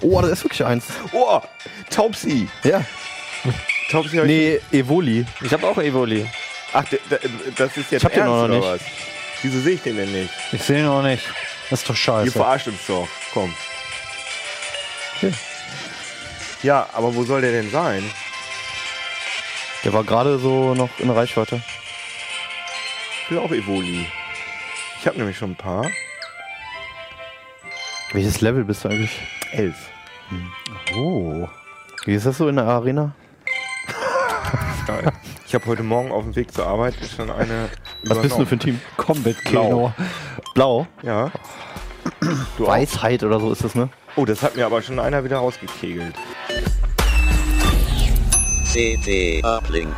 Oh, das ist wirklich eins. Oh, Taubsi. Ja. Taubsi hab ich- Nee, Evoli. Ich habe auch Evoli. Ach, d- d- das ist jetzt Ich hab den ernst, noch oder nicht. was? Wieso sehe ich den denn nicht? Ich sehe ihn auch nicht. Das ist doch Ihr scheiße. verarscht uns doch. Komm. Hier. Ja, aber wo soll der denn sein? Der war gerade so noch in Reichweite. Ich will auch Evoli. Ich habe nämlich schon ein paar. Welches Level bist du eigentlich? Elf. Oh. Wie ist das so in der Arena? Geil. Ich habe heute Morgen auf dem Weg zur Arbeit schon eine. Was bist du für ein Team? Combat Blau. Keno. Blau? Ja. Du auch? Weisheit oder so ist das, ne? Oh, das hat mir aber schon einer wieder rausgekegelt. CT Uplink.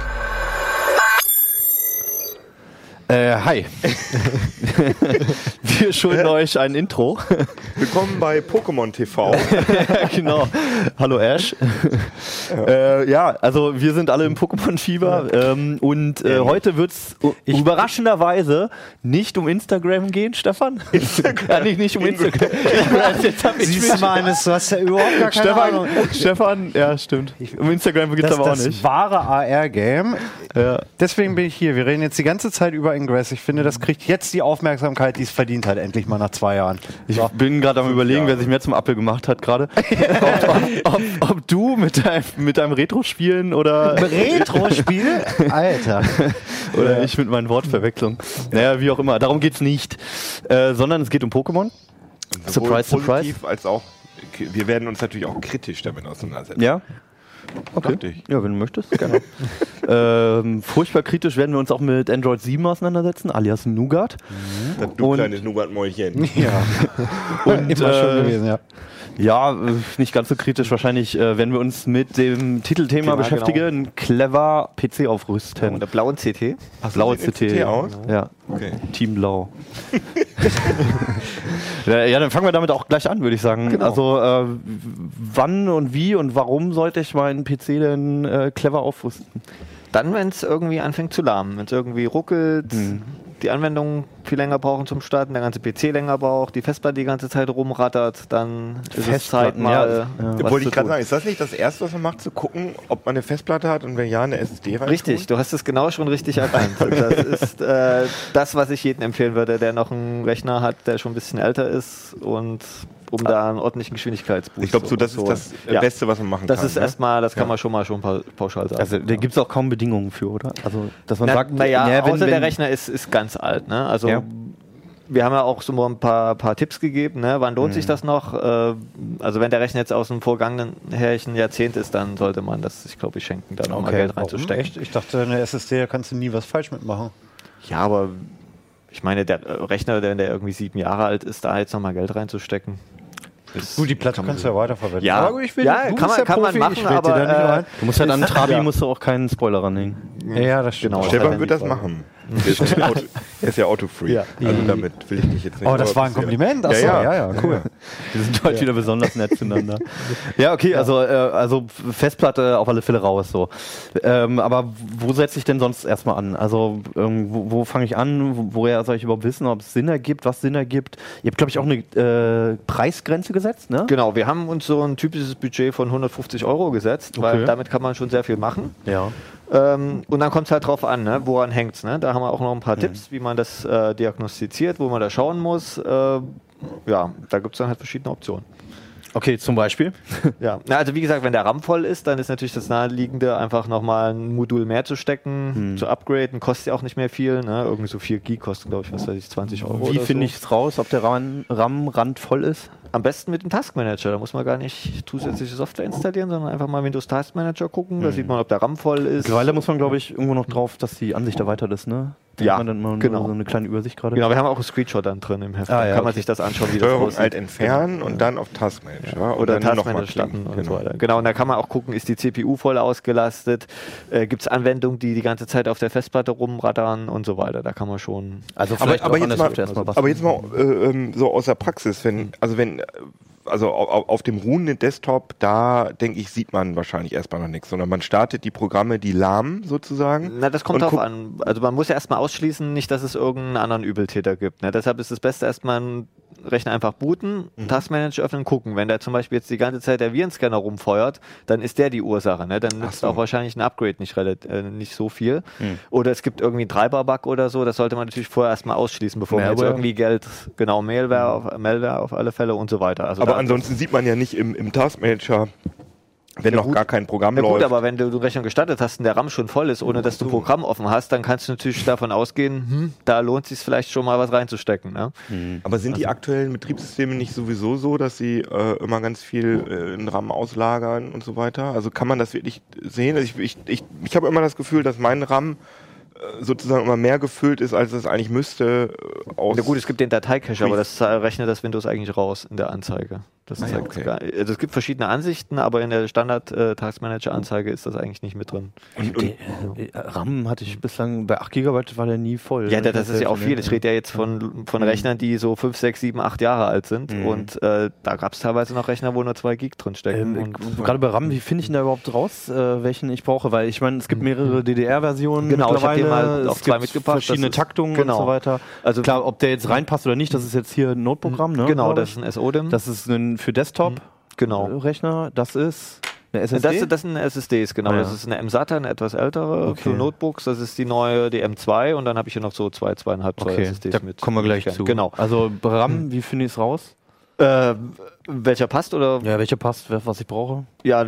Äh, hi. Wir schulden euch ein Intro. Willkommen bei Pokémon TV. genau. Hallo Ash. Ja. Äh, ja, also wir sind alle im Pokémon-Fieber ähm, und äh, heute wird es überraschenderweise nicht um Instagram gehen, Stefan. ja, nicht, nicht um Instagram. Ich Siehst du mich- mal du hast ja überhaupt gar keine Ahnung. Stefan, Stefan, ja stimmt. Um Instagram geht es Das, aber auch das nicht. wahre AR-Game. Ja. Deswegen bin ich hier. Wir reden jetzt die ganze Zeit über Ingress. Ich finde, das kriegt jetzt die Aufmerksamkeit, die es verdient hat, endlich mal nach zwei Jahren. Ich bin gerade am überlegen, wer sich mehr zum Apfel gemacht hat gerade. ob, ob, ob, ob du mit deinem, mit deinem Retro-Spielen oder, Retro-Spiel? Alter. oder ich mit meinen Wortverwechslungen. Naja, wie auch immer. Darum geht's nicht. Äh, sondern es geht um Pokémon. Sowohl Surprise, surprise. als auch. Wir werden uns natürlich auch kritisch damit auseinandersetzen. Ja? Okay. Dachte ich. Ja, wenn du möchtest, gerne. ähm, furchtbar kritisch werden wir uns auch mit Android 7 auseinandersetzen, alias Nougat. Das du Und- kleines Nougat-Mäulchen. Ja. Und, Immer äh, gewesen, ja. Ja, nicht ganz so kritisch. Wahrscheinlich äh, werden wir uns mit dem Titelthema Thema, beschäftigen. Clever PC aufrüsten. Und der blauen CT. Blaue sieht CT. CT aus? Ja. Okay. Team Blau. ja, ja, dann fangen wir damit auch gleich an, würde ich sagen. Genau. Also, äh, wann und wie und warum sollte ich meinen PC denn äh, clever aufrüsten? Dann, wenn es irgendwie anfängt zu lahmen, wenn es irgendwie ruckelt, Hm. Die Anwendungen viel länger brauchen zum Starten, der ganze PC länger braucht, die Festplatte die ganze Zeit rumrattert, dann ist es Zeit mal. ja, ja. Wollte ich gerade sagen, ist das nicht das Erste, was man macht, zu gucken, ob man eine Festplatte hat und wenn ja, eine SSD rein? Richtig, du hast es genau schon richtig erkannt. Das ist äh, das, was ich jedem empfehlen würde, der noch einen Rechner hat, der schon ein bisschen älter ist und um da einen ordentlichen Geschwindigkeitsboost Ich glaube, so, das ist das. Ja. Beste, was man machen Das kann. ist ne? erstmal, das kann Ja. man schon mal schon pa- pauschal sagen. Also, da gibt es auch kaum Bedingungen für, oder? Also, dass man Na, sagt, naja, wenn- außer der wenn- Rechner ist, ist ganz alt. Ne? Also Ja. wir haben ja auch so mal ein paar, paar Tipps gegeben. Ne? Wann lohnt Mhm. sich das noch? Äh, also wenn der Rechner jetzt aus dem vorgangenen herrlichen Jahrzehnt ist, dann sollte man das, ich glaube, ich schenken, da nochmal Okay. Geld reinzustecken. Echt? Ich dachte, eine SSD, da kannst du nie was falsch mitmachen. Ja, aber ich meine, der äh, Rechner, der, der irgendwie sieben Jahre alt ist, da jetzt nochmal Geld reinzustecken. Ist- Gut, die Platte kannst du ja weiterverwenden. Ja, Aber ich will, ja du kann, man, kann man machen, aber äh, rein. Du musst halt an Trabi ja. musst du auch keinen Spoiler ranhängen. Ja, das stimmt. Genau. Stefan Das wird das machen. Der ist, ein Auto, er ist ja Autofreak. Ja. Also damit will ich dich jetzt nicht. Oh, das war ein. Kompliment? Achso, Ja, ja, ja. ja, cool. Wir sind heute wieder besonders nett zueinander. ja, okay, also, äh, also Festplatte auf alle Fälle raus. so. Ähm, aber wo setze ich denn sonst erstmal an? Also ähm, wo, wo fange ich an? Wo, woher soll ich überhaupt wissen, ob es Sinn ergibt, was Sinn ergibt? Ihr habt, glaube ich, auch eine äh, Preisgrenze gesetzt, ne? Genau, wir haben uns so ein typisches Budget von 150 Euro gesetzt, weil Okay. damit kann man schon sehr viel machen. Ja. Ähm, und dann kommt es halt drauf an, ne? woran hängt es. Ne? Da haben wir auch noch ein paar Tipps, wie man das äh, diagnostiziert, wo man da schauen muss. Äh, ja, da gibt es dann halt verschiedene Optionen. Okay, zum Beispiel. Ja, Na, also wie gesagt, wenn der RAM voll ist, dann ist natürlich das Naheliegende, einfach nochmal ein Modul mehr zu stecken, zu upgraden. Kostet ja auch nicht mehr viel. Ne? Irgendwie so 4 Gig kosten, glaube ich, was weiß ich, 20 Euro. Wie finde so. ich es raus, ob der RAM, RAM-Rand voll ist? Am besten mit dem Taskmanager. Da muss man gar nicht zusätzliche Software installieren, sondern einfach mal Windows Taskmanager gucken. Da sieht man, ob der RAM voll ist. Mittlerweile muss man, glaube ich, irgendwo noch drauf, dass die Ansicht erweitert ist, ne? Da Ja, hat man dann mal genau. so eine kleine Übersicht gerade. Genau, wir haben auch einen Screenshot dann drin im Heft. Ah, ja, kann man okay. sich das anschauen, wie das Steuerung aussieht. Alt entfernen und dann auf Taskmanager. und Oder mal Taskmanager starten Genau. so weiter. Genau, und da kann man auch gucken, ist die CPU voll ausgelastet, äh, gibt es Anwendungen, die die ganze Zeit auf der Festplatte rumrattern und so weiter. Da kann man schon... Also Aber, vielleicht aber, jetzt mal, Software erstmal was. aber jetzt mal äh, ähm, so aus der Praxis, wenn, also wenn, äh, also auf, auf dem ruhenden Desktop, da denke ich, sieht man wahrscheinlich erstmal noch nichts, sondern man startet die Programme, die lahmen sozusagen. Na, das kommt drauf an. Also man muss ja erstmal ausschließen, nicht, dass es irgendeinen anderen Übeltäter gibt. Ne? Deshalb ist das Beste erstmal ein Rechner einfach booten, Taskmanager öffnen, gucken. Wenn der zum Beispiel jetzt die ganze Zeit der Virenscanner rumfeuert, dann ist der die Ursache. Ne? Dann nützt so. auch wahrscheinlich ein Upgrade nicht, äh, nicht so viel. Oder es gibt irgendwie einen Treiber-Bug oder so, das sollte man natürlich vorher erstmal ausschließen, bevor man jetzt Malware. irgendwie Geld, genau, Mailware auf, Malware auf alle Fälle und so weiter. Also Aber da- ansonsten sieht man ja nicht im, im Taskmanager, wenn Ja, noch gut. gar kein Programm Na gut, läuft. aber wenn du den Rechner gestartet hast und der RAM schon voll ist, ohne dass du ein Programm offen hast, dann kannst du natürlich davon ausgehen, hm, da lohnt es sich vielleicht schon mal was reinzustecken. Ne? Aber sind die aktuellen Betriebssysteme nicht sowieso so, dass sie äh, immer ganz viel äh, in RAM auslagern und so weiter? Also kann man das wirklich sehen? Also ich ich, ich, ich habe immer das Gefühl, dass mein RAM äh, sozusagen immer mehr gefüllt ist, als es eigentlich müsste. Äh, aus Na gut, es gibt den Dateicache, aber das äh, rechnet das Windows eigentlich raus in der Anzeige. Das Ah ja, zeigt okay. gar, also es gibt verschiedene Ansichten, aber in der Standard-Taskmanager-Anzeige ist das eigentlich nicht mit drin. und, und, Äh, RAM hatte ich bislang, bei 8 GB war der nie voll. Ja, das, das ist ja auch viel. Ich rede ja jetzt von, von Rechnern, die so 5, 6, 7, 8 Jahre alt sind. Und äh, da gab es teilweise noch Rechner, wo nur 2 Gig drin stecken. Ähm, und, gerade bei RAM, wie finde ich denn da überhaupt raus, äh, welchen ich brauche? Weil ich meine, es gibt mehrere DDR-Versionen. Genau, mittlerweile. Mal auch es zwei gibt mitgebracht, Verschiedene Taktungen genau. und so weiter. Also- klar, ob der jetzt reinpasst oder nicht, das ist jetzt hier ein Notprogramm, ne? genau, das ist ein SO-DIM. das ist ein für Desktop genau. Rechner. Das ist eine SSD. Das, das sind SSDs, genau. Ah, ja. Das ist eine M-SATA, eine etwas ältere Okay. für Notebooks. Das ist die neue, die M2 und dann habe ich hier noch so zwei, zweieinhalb Zoll okay, SSDs da mit. kommen wir gleich zu. Genau. Also RAM, wie finde ich es raus? Äh, welcher passt oder Ja, welcher passt, was ich brauche? ja,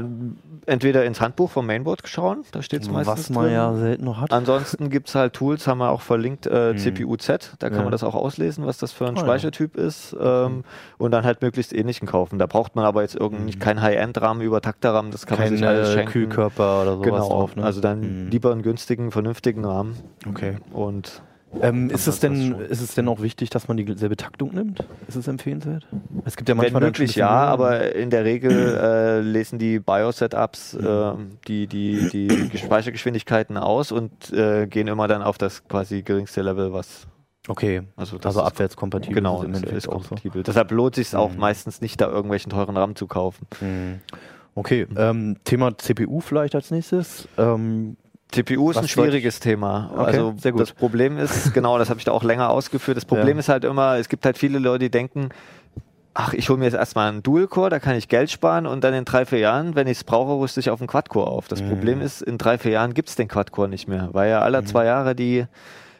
entweder ins Handbuch vom Mainboard schauen, da steht es meistens Was man drin. ja selten noch hat. Ansonsten gibt es halt Tools, haben wir auch verlinkt, äh, CPU-Z, da kann Ja. man das auch auslesen, was das für ein ja. Speichertyp ist ähm, und dann halt möglichst ähnlichen kaufen. Da braucht man aber jetzt irgendwie kein High-End-RAM über Takter-RAM, das kann man Kein sich alles äh, schenken. Kühlkörper oder sowas Genau, drauf. Ne? also dann Mhm. lieber einen günstigen, vernünftigen RAM Okay. und Ähm, ist, es denn, ist es denn auch wichtig, dass man dieselbe Taktung nimmt? Ist es empfehlenswert? Es gibt ja wenn manchmal dann möglich ja, aber in der Regel äh, lesen die BIOS-Setups äh, die, die, die Speichergeschwindigkeiten aus und äh, gehen immer dann auf das quasi geringste Level, was Okay, also, also, abwärtskompatibel. Genau, ist im ist, auch so. kompatibel. Deshalb lohnt sich auch Mhm. meistens nicht, da irgendwelchen teuren RAM zu kaufen. Mhm. Okay, ähm, Thema CPU vielleicht als nächstes. Ähm, CPU ist Was ein schwieriges Thema. Okay, also das Problem ist, genau, das habe ich da auch länger ausgeführt. Das Problem Ja. ist halt immer, es gibt halt viele Leute, die denken, ach, ich hole mir jetzt erstmal einen Dual-Core, da kann ich Geld sparen und dann in drei, vier Jahren, wenn ich es brauche, rüste ich auf einen Quad-Core auf. Das Mhm. Problem ist, in drei, vier Jahren gibt es den Quad-Core nicht mehr, weil ja alle zwei Jahre die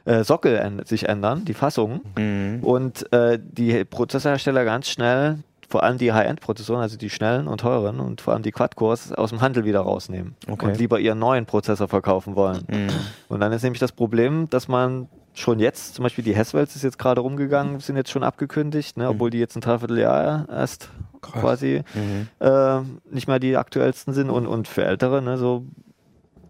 äh, Sockel sich ändern, die Fassungen. Mhm. Und äh, die Prozessorhersteller ganz schnell, vor allem die High-End-Prozessoren, also die schnellen und teuren und vor allem die Quad-Cores aus dem Handel wieder rausnehmen Okay. und lieber ihren neuen Prozessor verkaufen wollen. Mhm. Und dann ist nämlich das Problem, dass man schon jetzt, zum Beispiel die Hesswells ist jetzt gerade rumgegangen, sind jetzt schon abgekündigt, ne, obwohl die jetzt ein Dreivierteljahr erst Krass. quasi Mhm. äh, nicht mehr die aktuellsten sind und, und für ältere, ne, so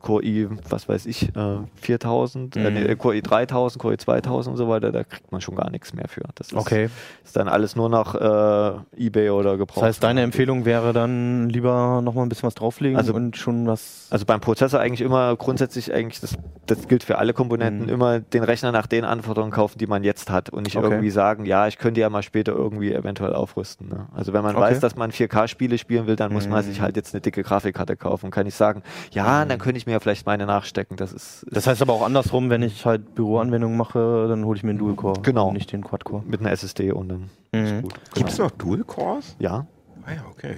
Core i, was weiß ich, äh, 4000, äh, Mhm. nee, Core i 3000, Core i 2000 und so weiter, da kriegt man schon gar nichts mehr für. Das ist, Okay, ist dann alles nur noch äh, Ebay oder gebraucht. das heißt, deine Empfehlung wäre dann lieber nochmal ein bisschen was drauflegen Also- und schon was. Also beim Prozessor eigentlich immer grundsätzlich eigentlich, das, das gilt für alle Komponenten, Mhm. immer den Rechner nach den Anforderungen kaufen, die man jetzt hat und nicht Okay. irgendwie sagen, ja, ich könnte ja mal später irgendwie eventuell aufrüsten. Ne? Also wenn man Okay. weiß, dass man 4K-Spiele spielen will, dann muss man Mhm. sich halt jetzt eine dicke Grafikkarte kaufen und kann nicht sagen, ja, dann könnte ich mir ja vielleicht meine nachstecken. Das ist, das heißt aber auch andersrum, wenn ich halt Büroanwendungen mache, dann hole ich mir einen Dual-Core. Genau. und Nicht den Quad-Core. mit einer SSD und dann Mhm. ist gut. Gibt es noch Dual-Cores? Ja, Ah ja, okay.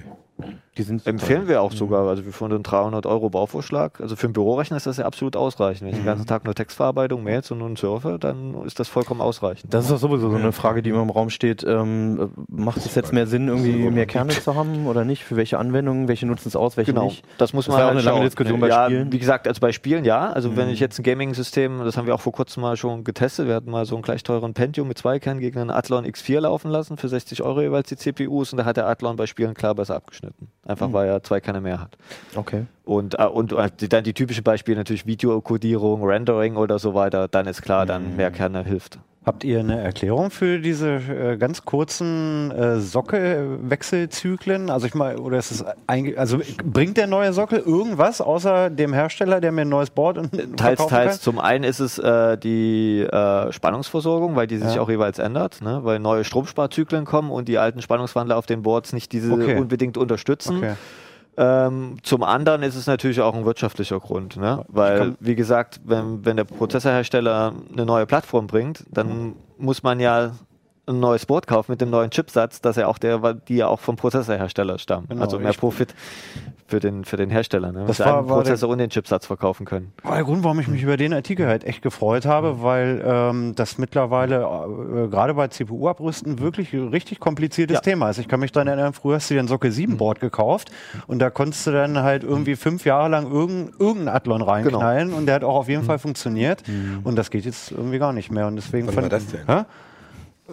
Die sind empfehlen wir auch sogar. Also wir finden einen 300 Euro Bauvorschlag. Also für einen Bürorechner ist das ja absolut ausreichend. Wenn ich den ganzen Tag nur Textverarbeitung, Mails und nun surfe, dann ist das vollkommen ausreichend. Das ist doch sowieso so eine Frage, die immer im Raum steht. Ähm, macht es jetzt mehr Sinn, irgendwie mehr Kerne zu haben oder nicht? Für welche Anwendungen? Welche nutzen es aus, welche Genau, nicht? das muss Das man war auch halt eine lange schauen. Diskussion bei ja, Spielen. Wie gesagt, also bei Spielen ja. Also wenn ich jetzt ein Gaming-System, das haben wir auch vor kurzem mal schon getestet, wir hatten mal so einen gleich teuren Pentium mit zwei Kernen gegen einen Athlon X4 laufen lassen für 60 Euro jeweils die CPUs und da hat der Athlon bei Spielen klar besser abgeschnitten. Einfach weil er zwei Kerne mehr hat. Okay. Und, äh, und äh, die, dann die typischen Beispiele natürlich Videokodierung, Rendering oder so weiter, dann ist klar, dann mehr Kerne hilft. Habt ihr eine Erklärung für diese äh, ganz kurzen äh, Sockelwechselzyklen? Also ich mal, oder ist es einge also bringt der neue Sockel irgendwas außer dem Hersteller, der mir ein neues Board und Teils, teils. kann? Zum einen ist es äh, die äh, Spannungsversorgung, weil die sich Ja. auch jeweils ändert, ne? weil neue Stromsparzyklen kommen und die alten Spannungswandler auf den Boards nicht diese Okay. unbedingt unterstützen. Okay. Ähm, zum anderen ist es natürlich auch ein wirtschaftlicher Grund, ne? weil, wie gesagt, wenn, wenn der Prozessorhersteller eine neue Plattform bringt, dann muss man ja ein neues Board kauft mit dem neuen Chipsatz, dass er auch der, die ja auch vom Prozessorhersteller stammen. Genau, also mehr Profit für den, für den Hersteller, ne? Das war- einen war der- Prozessor und den Chipsatz verkaufen können. War der Grund, warum ich mich über den Artikel halt echt gefreut habe, weil ähm, das mittlerweile äh, gerade bei CPU-Abrüsten wirklich ein richtig kompliziertes Ja. Thema ist. Ich kann mich daran erinnern, früher hast du dir ein Sockel 7 Board gekauft und da konntest du dann halt irgendwie fünf Jahre lang irgendein, irgendein Athlon reinknallen und der hat auch auf jeden Fall funktioniert und das geht jetzt irgendwie gar nicht mehr und deswegen Wann war das denn? Hä?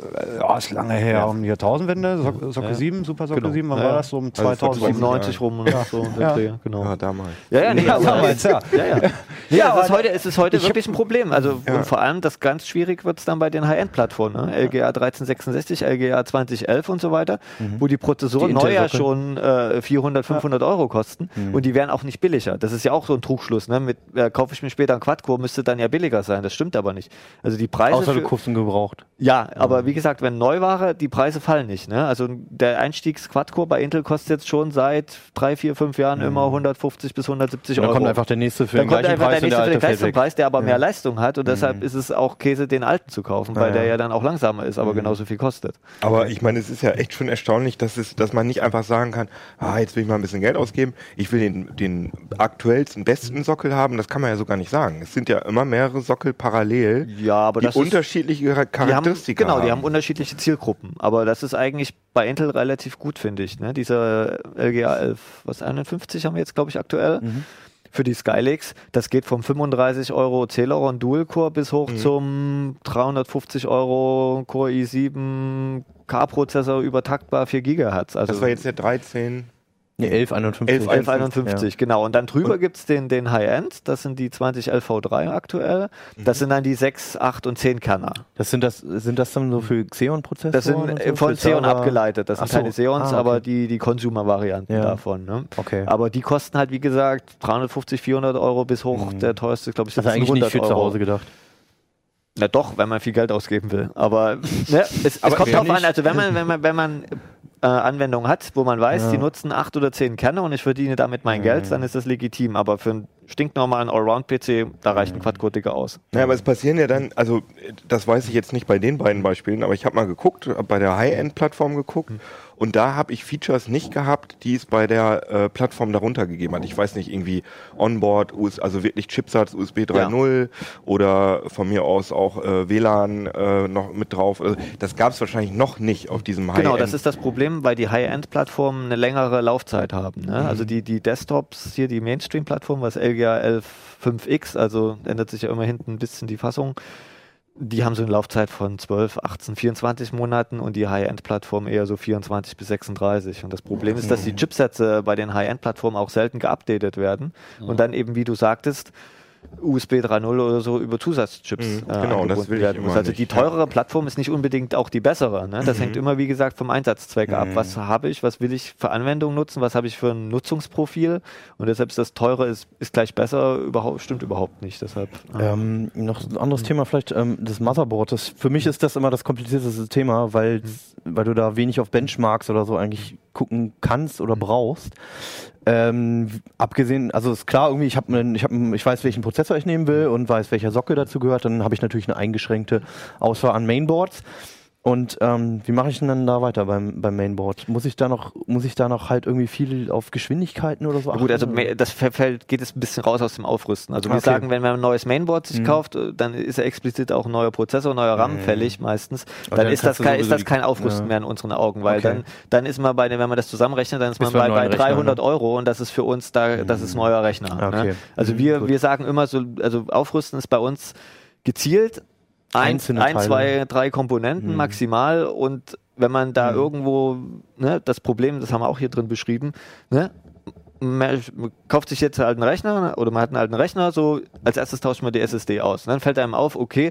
Äh, Ja, ist lange her, um die Jahrtausendwende, So Socke 7, Super Socke Genau. 7, wann Ja, war ja. das? So um Also vor 2000. 97 rum und so. der Ja. Dreh, genau. Ja, damals. Ja, ja, nee, Ja, aber- damals, ja. Ja, ja. Ja, es ist aber heute, es ist heute wirklich ein Problem. Also Ja. und vor allem das ganz schwierig wird es dann bei den High-End-Plattformen, ne? LGA 1366, LGA 2011 und so weiter, wo die Prozessoren neu ja schon äh, 400, 500 Euro kosten und die werden auch nicht billiger. Das ist ja auch so ein Trugschluss. Ne? Mit äh, kaufe ich mir später einen Quad-Core, müsste dann ja billiger sein. Das stimmt aber nicht. Also die Preise Außer du kaufst ihn gebraucht. ja, aber wie gesagt, wenn Neuware, die Preise fallen nicht. Ne? Also der Einstiegs-Quad-Core bei Intel kostet jetzt schon seit drei, vier, fünf Jahren immer 150 bis 170 Und dann Euro. kommt einfach der nächste für dann den kommt gleichen einfach Preis der und der nächste für den gleichen. Preis, der aber mehr Leistung hat und deshalb ist es auch Käse, den alten zu kaufen, weil Ja, der ja. ja dann auch langsamer ist, aber genauso viel kostet. Aber ich meine, es ist ja echt schon erstaunlich, dass, es, dass man nicht einfach sagen kann, ah, jetzt will ich mal ein bisschen Geld ausgeben, ich will den, den aktuellsten, besten Sockel haben. Das kann man ja so gar nicht sagen. Es sind ja immer mehrere Sockel parallel, Ja, aber die das ist, unterschiedliche Char- die haben, Charakteristika genau, haben. Die haben unterschiedliche Zielgruppen. Aber das ist eigentlich bei Intel relativ gut, finde ich. Ne? Dieser LGA 11, was 51 haben wir jetzt, glaube ich, aktuell. Für die Skylakes, das geht vom 35 Euro Celeron Dual Core bis hoch zum 350 Euro Core i7 K-Prozessor übertaktbar 4 Gigahertz. Also das war jetzt der 13. Nee, 1151. 1151, genau. Und dann drüber gibt es den, den High-End, das sind die 2011 V3 aktuell. Das sind dann die 6, 8 und 10 Kerner. Das sind das sind das dann so für Xeon-Prozessoren? Das sind und äh, so, von Xeon abgeleitet. Das sind Ach so. keine Xeons, Ah, okay. aber die, die Consumer-Varianten Ja. davon. Ne? Okay. Aber die kosten halt, wie gesagt, 350, 400 Euro bis hoch. Der teuerste, glaube ich, Mhm. Also eigentlich nicht für 100 zu Euro. Hause gedacht. Na doch, wenn man viel Geld ausgeben will. Aber ne, es, Aber es kommt wer drauf an, also wenn man, wenn man, wenn man äh, Anwendungen hat, wo man weiß, die nutzen acht oder zehn Kerne und ich verdiene damit mein Geld, dann ist das legitim. Aber für einen stinknormalen Allround-PC, da reicht ein Quadcode aus. Ja, aber es passieren ja dann, also äh, das weiß ich jetzt nicht bei den beiden Beispielen, aber ich habe mal geguckt, hab bei der High-End-Plattform geguckt und da habe ich Features nicht gehabt, die es bei der äh, Plattform darunter gegeben hat. Ich weiß nicht, irgendwie Onboard, US, also wirklich Chipsatz USB 3.0 oder von mir aus auch äh, WLAN äh, noch mit drauf. Also, das gab es wahrscheinlich noch nicht auf diesem High-End. Genau, das ist das Problem, weil die High-End-Plattformen eine längere Laufzeit haben. Ne? Also die, die Desktops, hier die Mainstream-Plattform, was LGA 11.5X, also ändert sich ja immer hinten ein bisschen die Fassung, die haben so eine Laufzeit von 12, 18, 24 Monaten und die High-End-Plattform eher so 24 bis 36. Und das Problem ist, dass die Chipsätze bei den High-End-Plattformen auch selten geupdatet werden. Und dann eben, wie du sagtest, USB 3.0 oder so über Zusatzchips Mhm, äh, genau, das will ich werden muss. Also die teurere Plattform ist nicht unbedingt auch die bessere. Ne? Das hängt immer, wie gesagt, vom Einsatzzweck ab. Was habe ich, was will ich für Anwendungen nutzen, was habe ich für ein Nutzungsprofil und deshalb ist das teure ist, ist gleich besser, überhaupt, stimmt überhaupt nicht. Deshalb, äh, Ähm, noch ein anderes Thema vielleicht, ähm, das Motherboard. Das, für mich ist das immer das komplizierteste Thema, weil, weil du da wenig auf Benchmarks oder so eigentlich gucken kannst oder brauchst. Ähm, abgesehen, also ist klar, irgendwie, ich, hab, einen- ich, hab, einen- ich weiß, welchen Prozessor ich nehmen will und weiß, welcher Sockel dazu gehört. Dann habe ich natürlich eine eingeschränkte Auswahl an Mainboards. Und ähm, wie mache ich denn dann da weiter beim, beim Mainboard? Muss ich da noch, muss ich da noch halt irgendwie viel auf Geschwindigkeiten oder so Ja Gut, also achten? das fällt, geht es ein bisschen raus aus dem Aufrüsten. Also wir Okay. sagen, wenn man ein neues Mainboard sich kauft, äh, dann ist ja explizit auch ein neuer Prozessor, neuer RAM fällig meistens. Dann, dann ist das, kein, ist das kein Aufrüsten ja. mehr in unseren Augen, weil Okay. dann, dann ist man bei, den- wenn man das zusammenrechnet, dann ist man Ist bei, bei neuen Rechner, 300 ne? Euro und das ist für uns da, das ist neuer Rechner. Okay. Ne? Also Mhm, wir, gut. wir sagen immer so, also Aufrüsten ist bei uns gezielt Einzelne ein Teile. zwei, drei Komponenten Mhm. maximal und wenn man da Mhm. irgendwo, ne, das Problem, das haben wir auch hier drin beschrieben, ne, man kauft sich jetzt halt einen Rechner oder man hat einen alten Rechner, so als erstes tauscht man die SSD aus. Und dann fällt einem auf, okay,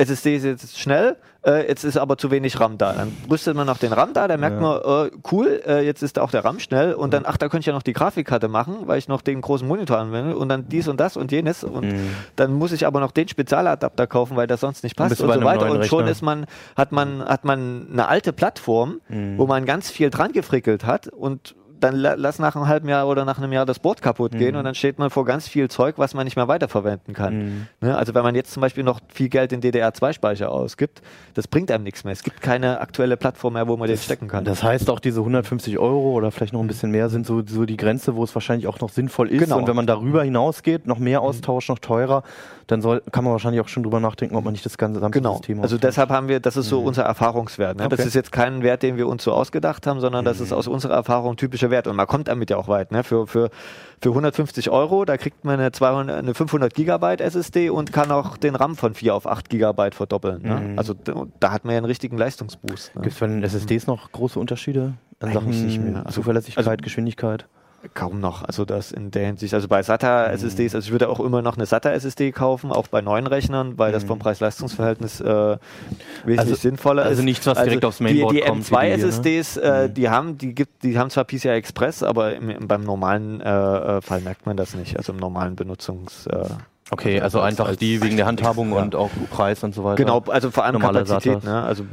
SSD ist jetzt schnell, äh, jetzt ist aber zu wenig RAM da. Dann rüstet man noch den RAM da, dann merkt Ja. man, äh, cool, äh, jetzt ist auch der RAM schnell und dann, ach, da könnte ich ja noch die Grafikkarte machen, weil ich noch den großen Monitor anwende und dann dies und das und jenes und Mhm. dann muss ich aber noch den Spezialadapter kaufen, weil das sonst nicht passt und bei so weiter. Und schon Rechner. ist man, hat man, hat man eine alte Plattform, Mhm. wo man ganz viel dran gefrickelt hat und dann la- lass nach einem halben Jahr oder nach einem Jahr das Board kaputt gehen und dann steht man vor ganz viel Zeug, was man nicht mehr weiterverwenden kann. Ne? Also wenn man jetzt zum Beispiel noch viel Geld in DDR2-Speicher ausgibt, das bringt einem nichts mehr. Es gibt keine aktuelle Plattform mehr, wo man den stecken kann. Das heißt auch diese 150 Euro oder vielleicht noch ein bisschen mehr sind so, so die Grenze, wo es wahrscheinlich auch noch sinnvoll ist. Genau. Und wenn man darüber hinausgeht, noch mehr Austausch, noch teurer, dann soll, kann man wahrscheinlich auch schon drüber nachdenken, ob man nicht das ganze gesamte Genau. System Also deshalb haben wir, das ist so unser Erfahrungswert. Ne? Das Okay. ist jetzt kein Wert, den wir uns so ausgedacht haben, sondern das ist aus unserer Erfahrung typischer Wert. Und man kommt damit ja auch weit. Ne? Für, für, für 150 Euro, da kriegt man eine, 200, eine 500 Gigabyte SSD und kann auch den RAM von 4 auf 8 Gigabyte verdoppeln. Ne? Also d- da hat man ja einen richtigen Leistungsboost. Ne? Gibt es bei den SSDs noch große Unterschiede an Eigentlich Sachen nicht mehr. Also- Zuverlässigkeit, also- Geschwindigkeit? Kaum noch. Also das in der Hinsicht, also bei SATA SSDs, also ich würde auch immer noch eine SATA SSD kaufen, auch bei neuen Rechnern, weil das vom Preis-Leistungs-Verhältnis äh, wesentlich Also- sinnvoller also ist. nichts, was direkt aufs Mainboard die, die kommt, wie M2 die hier, ne? SSDs, äh, die haben, die gibt, die haben zwar PCI Express, aber im, im, beim normalen äh, äh, Fall merkt man das nicht. Also im normalen Benutzungs. Äh, Okay, also als- einfach als- die wegen der Handhabung Ja. und auch Preis und so weiter. genau, also vor allem Normale Kapazität. Ne? Also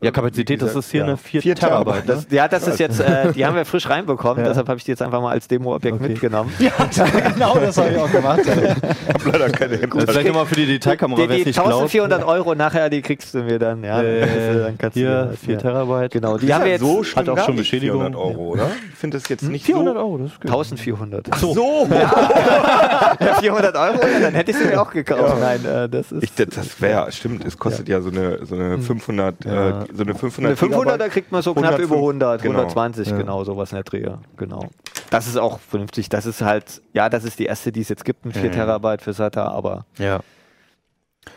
Ja, Kapazität, das ist hier ja. eine 4 Vier Terabyte. Terabyte, ne? das, ja, das ist jetzt, äh, die haben wir frisch reinbekommen, Ja. deshalb habe ich die jetzt einfach mal als Demo-Objekt Okay. mitgenommen. Ja, genau, das habe ich auch gemacht. hab leider keine Also vielleicht nochmal für die Detailkamera, Die, die nicht glaubt. 1400 Euro nachher, die kriegst du mir dann, ja. Äh, Also, dann kannst du hier mir- 4 ja. Terabyte. Genau, die haben wir jetzt so hat auch schon Beschädigung. 400 Euro, oder? Ich finde das jetzt nicht 400 so. Euro, das ist gut. 1400. So, Ja, 400 Euro, dann hätte ich sie mir auch gekauft. Nein, äh, das ist. ich, das, wäre, stimmt, es kostet ja, so eine, so eine 500, Ja. äh, so eine 500 eine 500er Gigabyte. kriegt man so knapp 105, über 100, genau. 120, Ja. genau, sowas in der Drehe. Genau. Das ist auch vernünftig. Das ist halt, ja, das ist die erste, die es jetzt gibt mit 4 Mhm. Terabyte für SATA, aber Ja.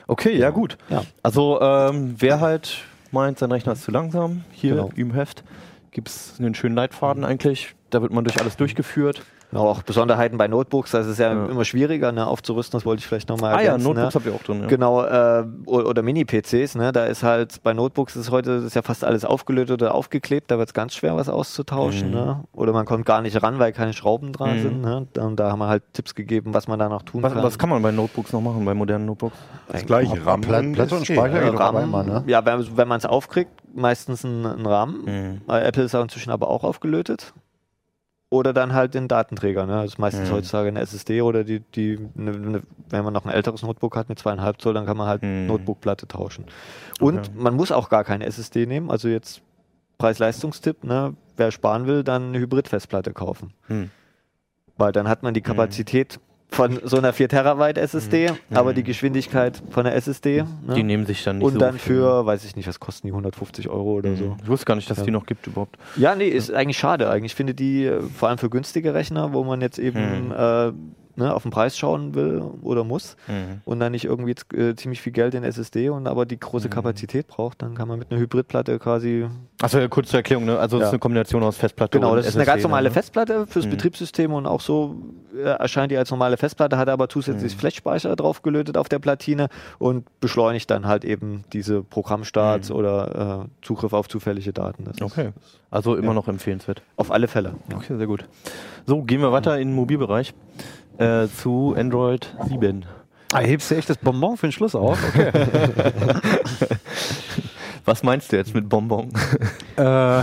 Okay, ja gut. Ja. Also ähm, wer halt meint, sein Rechner ist zu langsam, hier Genau. im Heft gibt es einen schönen Leitfaden eigentlich. Da wird man durch alles durchgeführt. Genau, auch Besonderheiten bei Notebooks, das ist ja, Ja. immer schwieriger ne, aufzurüsten, das wollte ich vielleicht nochmal Ah ja, ergänzen. Notebooks ne? habt ihr auch drin. Ja. Genau, äh, oder Mini-PCs, ne? Da ist halt, bei Notebooks ist heute ist ja fast alles aufgelötet oder aufgeklebt, da wird es ganz schwer, was auszutauschen, Mhm. ne? Oder man kommt gar nicht ran, weil keine Schrauben dran Mhm. sind, ne? Und da haben wir halt Tipps gegeben, was man da noch tun Was, kann. was kann man bei Notebooks noch machen, bei modernen Notebooks? Das gleiche RAM. Platte- Platte und. Speicher. Äh, Ja, RAM, immer, ne? Ja, wenn, wenn man es aufkriegt, meistens ein, ein RAM. Mhm. Äh, Apple ist auch inzwischen aber auch aufgelötet. Oder dann halt den Datenträger. Ne? Das ist meistens Mhm. heutzutage eine SSD oder die, die ne, ne, wenn man noch ein älteres Notebook hat mit zweieinhalb Zoll, dann kann man halt Mhm. Notebookplatte tauschen. Und Okay. man muss auch gar keine SSD nehmen. Also jetzt Preis-Leistungstipp, ne? wer sparen will, dann eine Hybrid-Festplatte kaufen. Hm. Weil dann hat man die Kapazität von so einer 4 Terabyte SSD, aber die Geschwindigkeit von der SSD. Ne? Die nehmen sich dann nicht und so dann für, weiß ich nicht, was kosten die 150 Euro oder so. Mhm. Ich wusste gar nicht, dass Ja. die noch gibt überhaupt. Ja, nee, ist eigentlich schade. Eigentlich finde die äh, vor allem für günstige Rechner, wo man jetzt eben Hm. äh, ne, auf den Preis schauen will oder muss Mhm. und dann nicht irgendwie äh, ziemlich viel Geld in SSD und aber die große Kapazität braucht, dann kann man mit einer Hybridplatte quasi. Achso, ja, kurz zur Erklärung, ne? Also es Ja. ist eine Kombination aus Festplatte Genau, und das ist eine ganz normale ne? Festplatte fürs Mhm. Betriebssystem und auch so äh, erscheint die als normale Festplatte, hat aber zusätzlich Mhm. Flash-Speicher drauf gelötet auf der Platine und beschleunigt dann halt eben diese Programmstarts Mhm. oder äh, Zugriff auf zufällige Daten. Das ist Okay. Also immer noch empfehlenswert. auf alle Fälle. Okay, sehr gut. So, gehen wir weiter in den Mobilbereich äh, zu Android 7. Ah, hebst du echt das Bonbon für den Schluss auf? Okay. Was meinst du jetzt mit Bonbon? äh,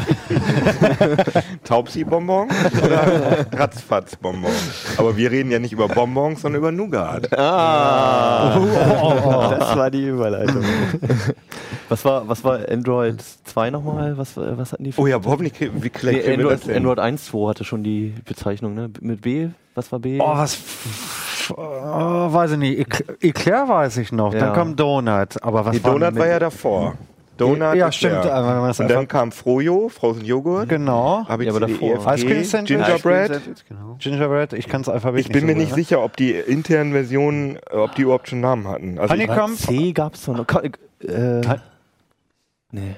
Taubsi-Bonbon oder Ratzfatz-Bonbon? Aber wir reden ja nicht über Bonbons, sondern über Nougat. Ah! Das war die Überleitung. Was war, was war Android 2 nochmal? Was, was hatten die für Oh ja, hoffentlich wie Nee, Android? Android 1.2 hatte schon die Bezeichnung, ne? Mit B? Was war B? oh, was. Oh, weiß ich nicht. Ecl- Eclair weiß ich noch. Ja. Dann kam Donut. Aber was Die Donut war ja davor. Donut Ja, stimmt, man das Und dann einfach- kam Froyo, Frozen Joghurt. Genau. Habe Ja, aber davor. Ice Cream Sandwich? Gingerbread. Genau. Gingerbread, ich kann es alphabetisch Ich bin mir so nicht gut, sicher, ob die internen Versionen, äh, ob die überhaupt schon Namen hatten. Also ich, Honeycomb? C gab's doch noch. Äh, nee.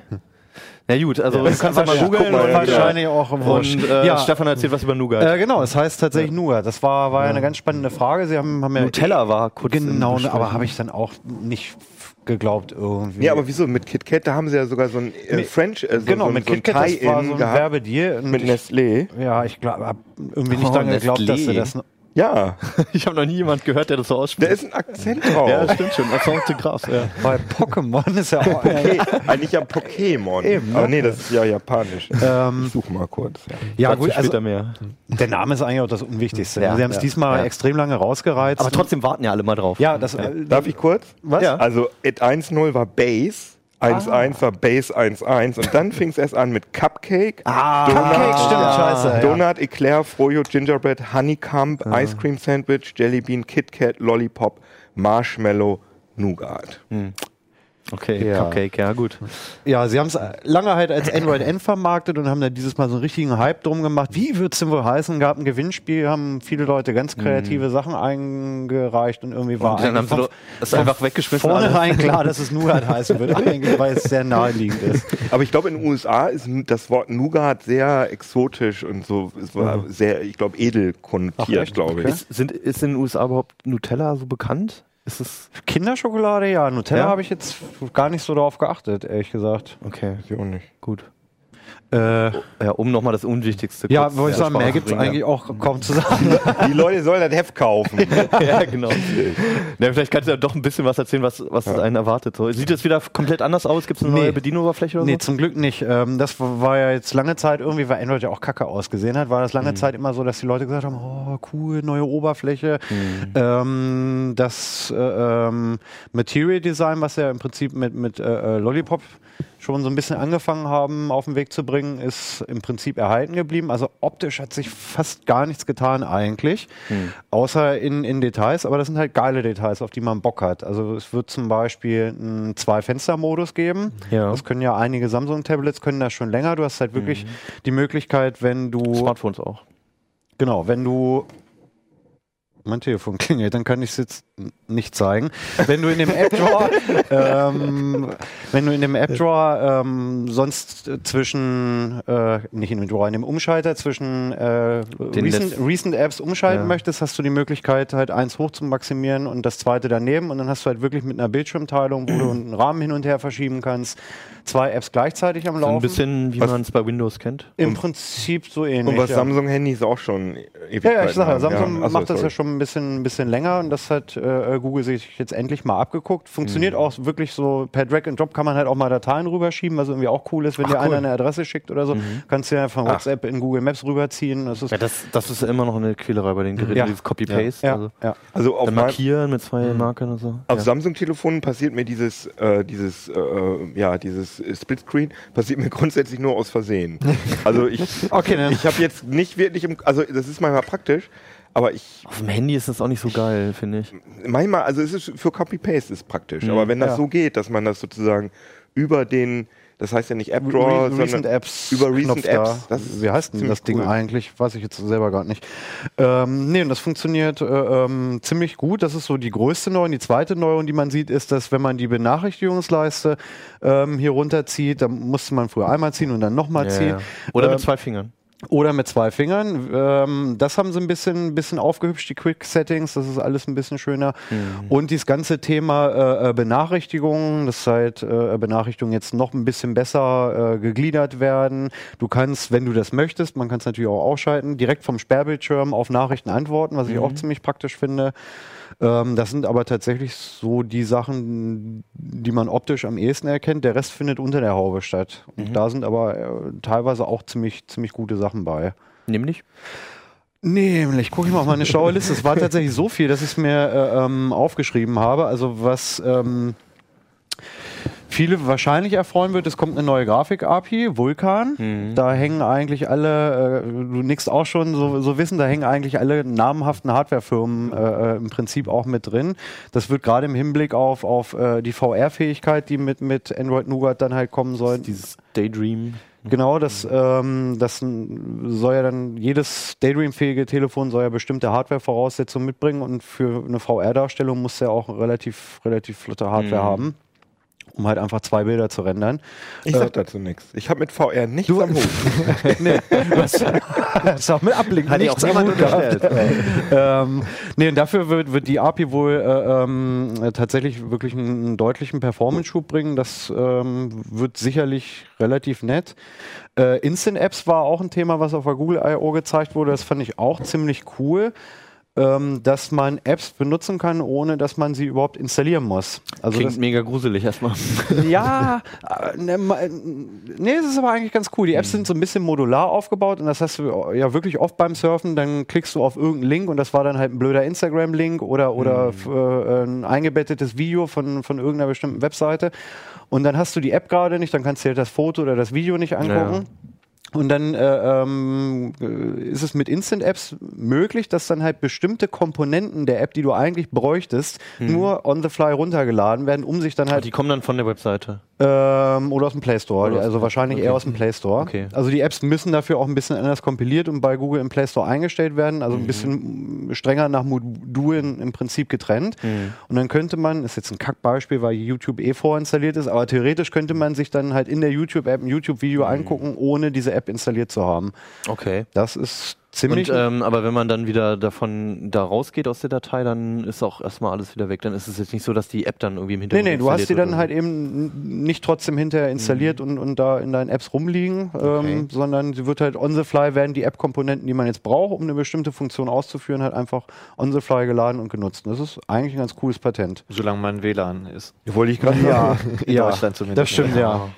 Na gut, also du kannst ja mal Ja, googeln und, wahrscheinlich auch wurscht. und äh, Ja. Stefan erzählt was über Nougat. Äh, genau, es heißt tatsächlich Nougat. Das war, war ja. eine ganz spannende Frage. Sie haben, haben ja Nutella war kurz Genau, aber habe ich dann auch nicht geglaubt irgendwie. nee, aber wieso? Mit KitKat, da haben sie ja sogar so ein äh, Mit- French, äh, so, genau, so, mit so ein KitKat, das war so ein Werbedeal. und mit ich- Nestlé. Ja, ich glaube, habe irgendwie nicht Oh, lange geglaubt, dass sie das. Ja, Ich habe noch nie jemand gehört, der das so da ausspricht. ist ein Akzent drauf. ja, stimmt schon. Das war krass. Ja. Bei Pokémon ist ja auch. Okay, eigentlich ja Pokémon. Eben, ne? Aber nee, das ist ja japanisch. Ähm, ich suche mal kurz. Ja. ja, gut, später also mehr. der Name ist eigentlich auch das Unwichtigste. Ja, Sie haben es ja, diesmal ja. extrem lange rausgereizt. Aber trotzdem warten ja alle mal drauf. Ja, das. Darf ich kurz? Was? Ja. Also at 1-0 war Base, 1-1 war Base 1-1 und dann fing es erst an mit Cupcake, Ah, Cupcake, stimmt, scheiße. Ja. Donut, Eclair, Froyo, Gingerbread, Honeycomb, Ice Cream Sandwich, Jellybean, Kit Kat, Lollipop, Marshmallow, Nougat. Okay, Ja. Cupcake, ja gut. Ja, sie haben es lange halt als Android N vermarktet und haben dann dieses Mal so einen richtigen Hype drum gemacht. Wie wird es denn wohl heißen? Gab ein Gewinnspiel, haben viele Leute ganz kreative Sachen eingereicht und irgendwie war Und dann haben sie doch das einfach weggeschmissen. vornherein klar, dass es Nougat heißen wird, eigentlich, weil es sehr naheliegend ist. Aber ich glaube, in den USA ist das Wort Nougat sehr exotisch und so, es war sehr, ich glaube, edel konnotiert, glaube ich. Okay. Ist, sind, ist in den USA überhaupt Nutella so bekannt? Ist es. Kinderschokolade, ja. Nutella Ja? habe ich jetzt gar nicht so darauf geachtet, ehrlich gesagt. Okay, Ich auch nicht. gut. Äh, Ja, um nochmal das Unwichtigste ja, wollte ich sagen, mehr gibt es eigentlich auch kaum zu sagen. Die Leute sollen das Heft kaufen. ja, genau. ja, vielleicht kannst du ja doch ein bisschen was erzählen, was, was einen erwartet. So, sieht das wieder komplett anders aus? Gibt es eine Nee. neue Bedienoberfläche oder Nee, so? zum Glück nicht. Ähm, das war ja jetzt lange Zeit irgendwie, weil Android ja auch kacke ausgesehen hat, war das lange Zeit immer so, dass die Leute gesagt haben, oh cool, neue Oberfläche. Ähm, das äh, ähm, Material Design, was ja im Prinzip mit, mit äh, äh, Lollipop schon so ein bisschen angefangen haben, auf den Weg zu bringen, ist im Prinzip erhalten geblieben. Also optisch hat sich fast gar nichts getan eigentlich, außer in, in Details. Aber das sind halt geile Details, auf die man Bock hat. Also es wird zum Beispiel einen Zwei-Fenster-Modus geben. Ja. Das können ja einige Samsung-Tablets können das schon länger. Du hast halt wirklich die Möglichkeit, wenn du Smartphones auch. Genau, wenn du. Mein Telefon klingelt, dann kann ich es jetzt nicht zeigen. Wenn du in dem App Drawer, ähm, wenn du in dem App Drawer ähm, sonst äh, zwischen, äh, nicht in dem Drawer, in dem Umschalter zwischen äh, recent, recent Apps umschalten Ja. möchtest, hast du die Möglichkeit, halt eins hoch zu maximieren und das zweite daneben. Und dann hast du halt wirklich mit einer Bildschirmteilung, wo du einen Rahmen hin und her verschieben kannst, zwei Apps gleichzeitig am So Laufen. ein bisschen, wie man es bei Windows kennt. Im Prinzip so ähnlich. Und was ja. Samsung-Handys auch schon ewig Ja, ja, ich sage ja, Samsung Achso, macht das ja schon ein bisschen, ein bisschen länger und das hat äh, Google sich jetzt endlich mal abgeguckt. Funktioniert Mhm. auch wirklich so, per Drag and Drop kann man halt auch mal Dateien rüberschieben, was irgendwie auch cool ist, wenn dir einer eine Adresse schickt oder so, kannst du ja von WhatsApp in Google Maps rüberziehen. Das ist, Mhm. Ja, das, das ist ja immer noch eine Quälerei bei den Geräten, Ja. dieses Copy-Paste. ja, Also, ja. Also auf, markieren mit zwei Markern und so. auf ja. Samsung-Telefonen passiert mir dieses, äh, dieses, äh, ja, dieses äh, Splitscreen passiert mir grundsätzlich nur aus Versehen. Also ich, Okay, ich habe jetzt nicht wirklich im, also das ist manchmal praktisch, aber ich Auf dem Handy ist das auch nicht so geil, finde ich. manchmal, also es ist für Copy-Paste ist praktisch, aber wenn das Ja. so geht, dass man das sozusagen über den, das heißt ja nicht App Re Drawer, Recent sondern Apps. über Recent Knopf da. Apps, das ist Wie heißt denn das Ding cool. eigentlich? Weiß ich jetzt selber gar nicht. Ähm, nee, und das funktioniert äh, ähm, ziemlich gut. Das ist so die größte Neuerung. Die zweite Neuerung, die man sieht, ist, dass wenn man die Benachrichtigungsleiste ähm, hier runterzieht, dann musste man früher einmal ziehen und dann nochmal Ja, ziehen. ja. Oder Ähm, mit zwei Fingern. Oder mit zwei Fingern. Ähm, das haben sie ein bisschen, ein bisschen aufgehübscht, die Quick Settings. Das ist alles ein bisschen schöner. Und dieses ganze Thema äh, äh, Benachrichtigungen, dass halt äh, Benachrichtigungen jetzt noch ein bisschen besser äh, gegliedert werden. Du kannst, wenn du das möchtest, man kann es natürlich auch ausschalten, direkt vom Sperrbildschirm auf Nachrichten antworten, was ich auch ziemlich praktisch finde. Ähm, das sind aber tatsächlich so die Sachen, die man optisch am ehesten erkennt. Der Rest findet unter der Haube statt. Und da sind aber äh, teilweise auch ziemlich, ziemlich gute Sachen bei. Nämlich? Nämlich, gucke ich mal auf meine schlaue Liste. Es war tatsächlich so viel, dass ich es mir äh, ähm, aufgeschrieben habe. Also was ähm, viele wahrscheinlich erfreuen wird, es kommt eine neue Grafik-API, Vulkan. Da hängen eigentlich alle, äh, du nickst auch schon so, so wissen, da hängen eigentlich alle namhaften Hardwarefirmen äh, äh, im Prinzip auch mit drin. Das wird gerade im Hinblick auf, auf äh, die VR-Fähigkeit, die mit, mit Android Nougat dann halt kommen soll, Dieses Daydream. Genau, das, ähm, das soll ja dann, jedes Daydream-fähige Telefon soll ja bestimmte Hardware-Voraussetzungen mitbringen und für eine VR-Darstellung muss ja auch relativ, relativ flotte Hardware haben, um halt einfach zwei Bilder zu rendern. Ich sag dazu nichts. Ich habe mit VR nichts Du- am Hut. nee, was, das auch mit Ablink Hat dir auch nichts am Hut gehabt. ähm, nee, und dafür wird, wird die API wohl äh, äh, tatsächlich wirklich einen, einen deutlichen Performance-Schub bringen. Das ähm, wird sicherlich relativ nett. Äh, Instant Apps war auch ein Thema, was auf der Google I.O. gezeigt wurde. Das fand ich auch ziemlich cool. Ähm, dass man Apps benutzen kann, ohne dass man sie überhaupt installieren muss. Also Klingt mega gruselig erstmal. ja, äh, ne, ma- nee, es ist aber eigentlich ganz cool. Die Apps sind so ein bisschen modular aufgebaut und das hast du ja wirklich oft beim Surfen. Dann klickst du auf irgendeinen Link und das war dann halt ein blöder Instagram-Link oder, oder f- äh, ein eingebettetes Video von, von irgendeiner bestimmten Webseite. Und dann hast du die App gerade nicht, dann kannst du dir das Foto oder das Video nicht angucken. Und dann äh, ähm, äh, ist es mit Instant-Apps möglich, dass dann halt bestimmte Komponenten der App, die du eigentlich bräuchtest, nur on the fly runtergeladen werden, um sich dann halt Die kommen dann von der Webseite. ähm, oder aus dem Play Store. Oder also wahrscheinlich okay. eher aus dem Play Store. Okay. Also die Apps müssen dafür auch ein bisschen anders kompiliert und bei Google im Play Store eingestellt werden. Also Mhm. ein bisschen strenger nach Modulen im Prinzip getrennt. Mhm. Und dann könnte man, ist jetzt ein Kackbeispiel, weil YouTube eh vorinstalliert ist, aber theoretisch könnte man sich dann halt in der YouTube-App ein YouTube-Video Mhm. angucken, ohne diese App installiert zu haben. Okay. Das ist ziemlich. Und, ähm, aber wenn man dann wieder davon da rausgeht aus der Datei, dann ist auch erstmal alles wieder weg. Dann ist es jetzt nicht so, dass die App dann irgendwie im Nee, Hintergrund nee, du hast die dann halt oder eben nicht trotzdem hinterher installiert und, und da in deinen Apps rumliegen, Okay. ähm, sondern sie wird halt on the fly werden die App-Komponenten, die man jetzt braucht, um eine bestimmte Funktion auszuführen, halt einfach on the fly geladen und genutzt. Und das ist eigentlich ein ganz cooles Patent. Solange man WLAN ist. Wollte ich gerade Ja, In ja Deutschland zumindest. das stimmt, ja.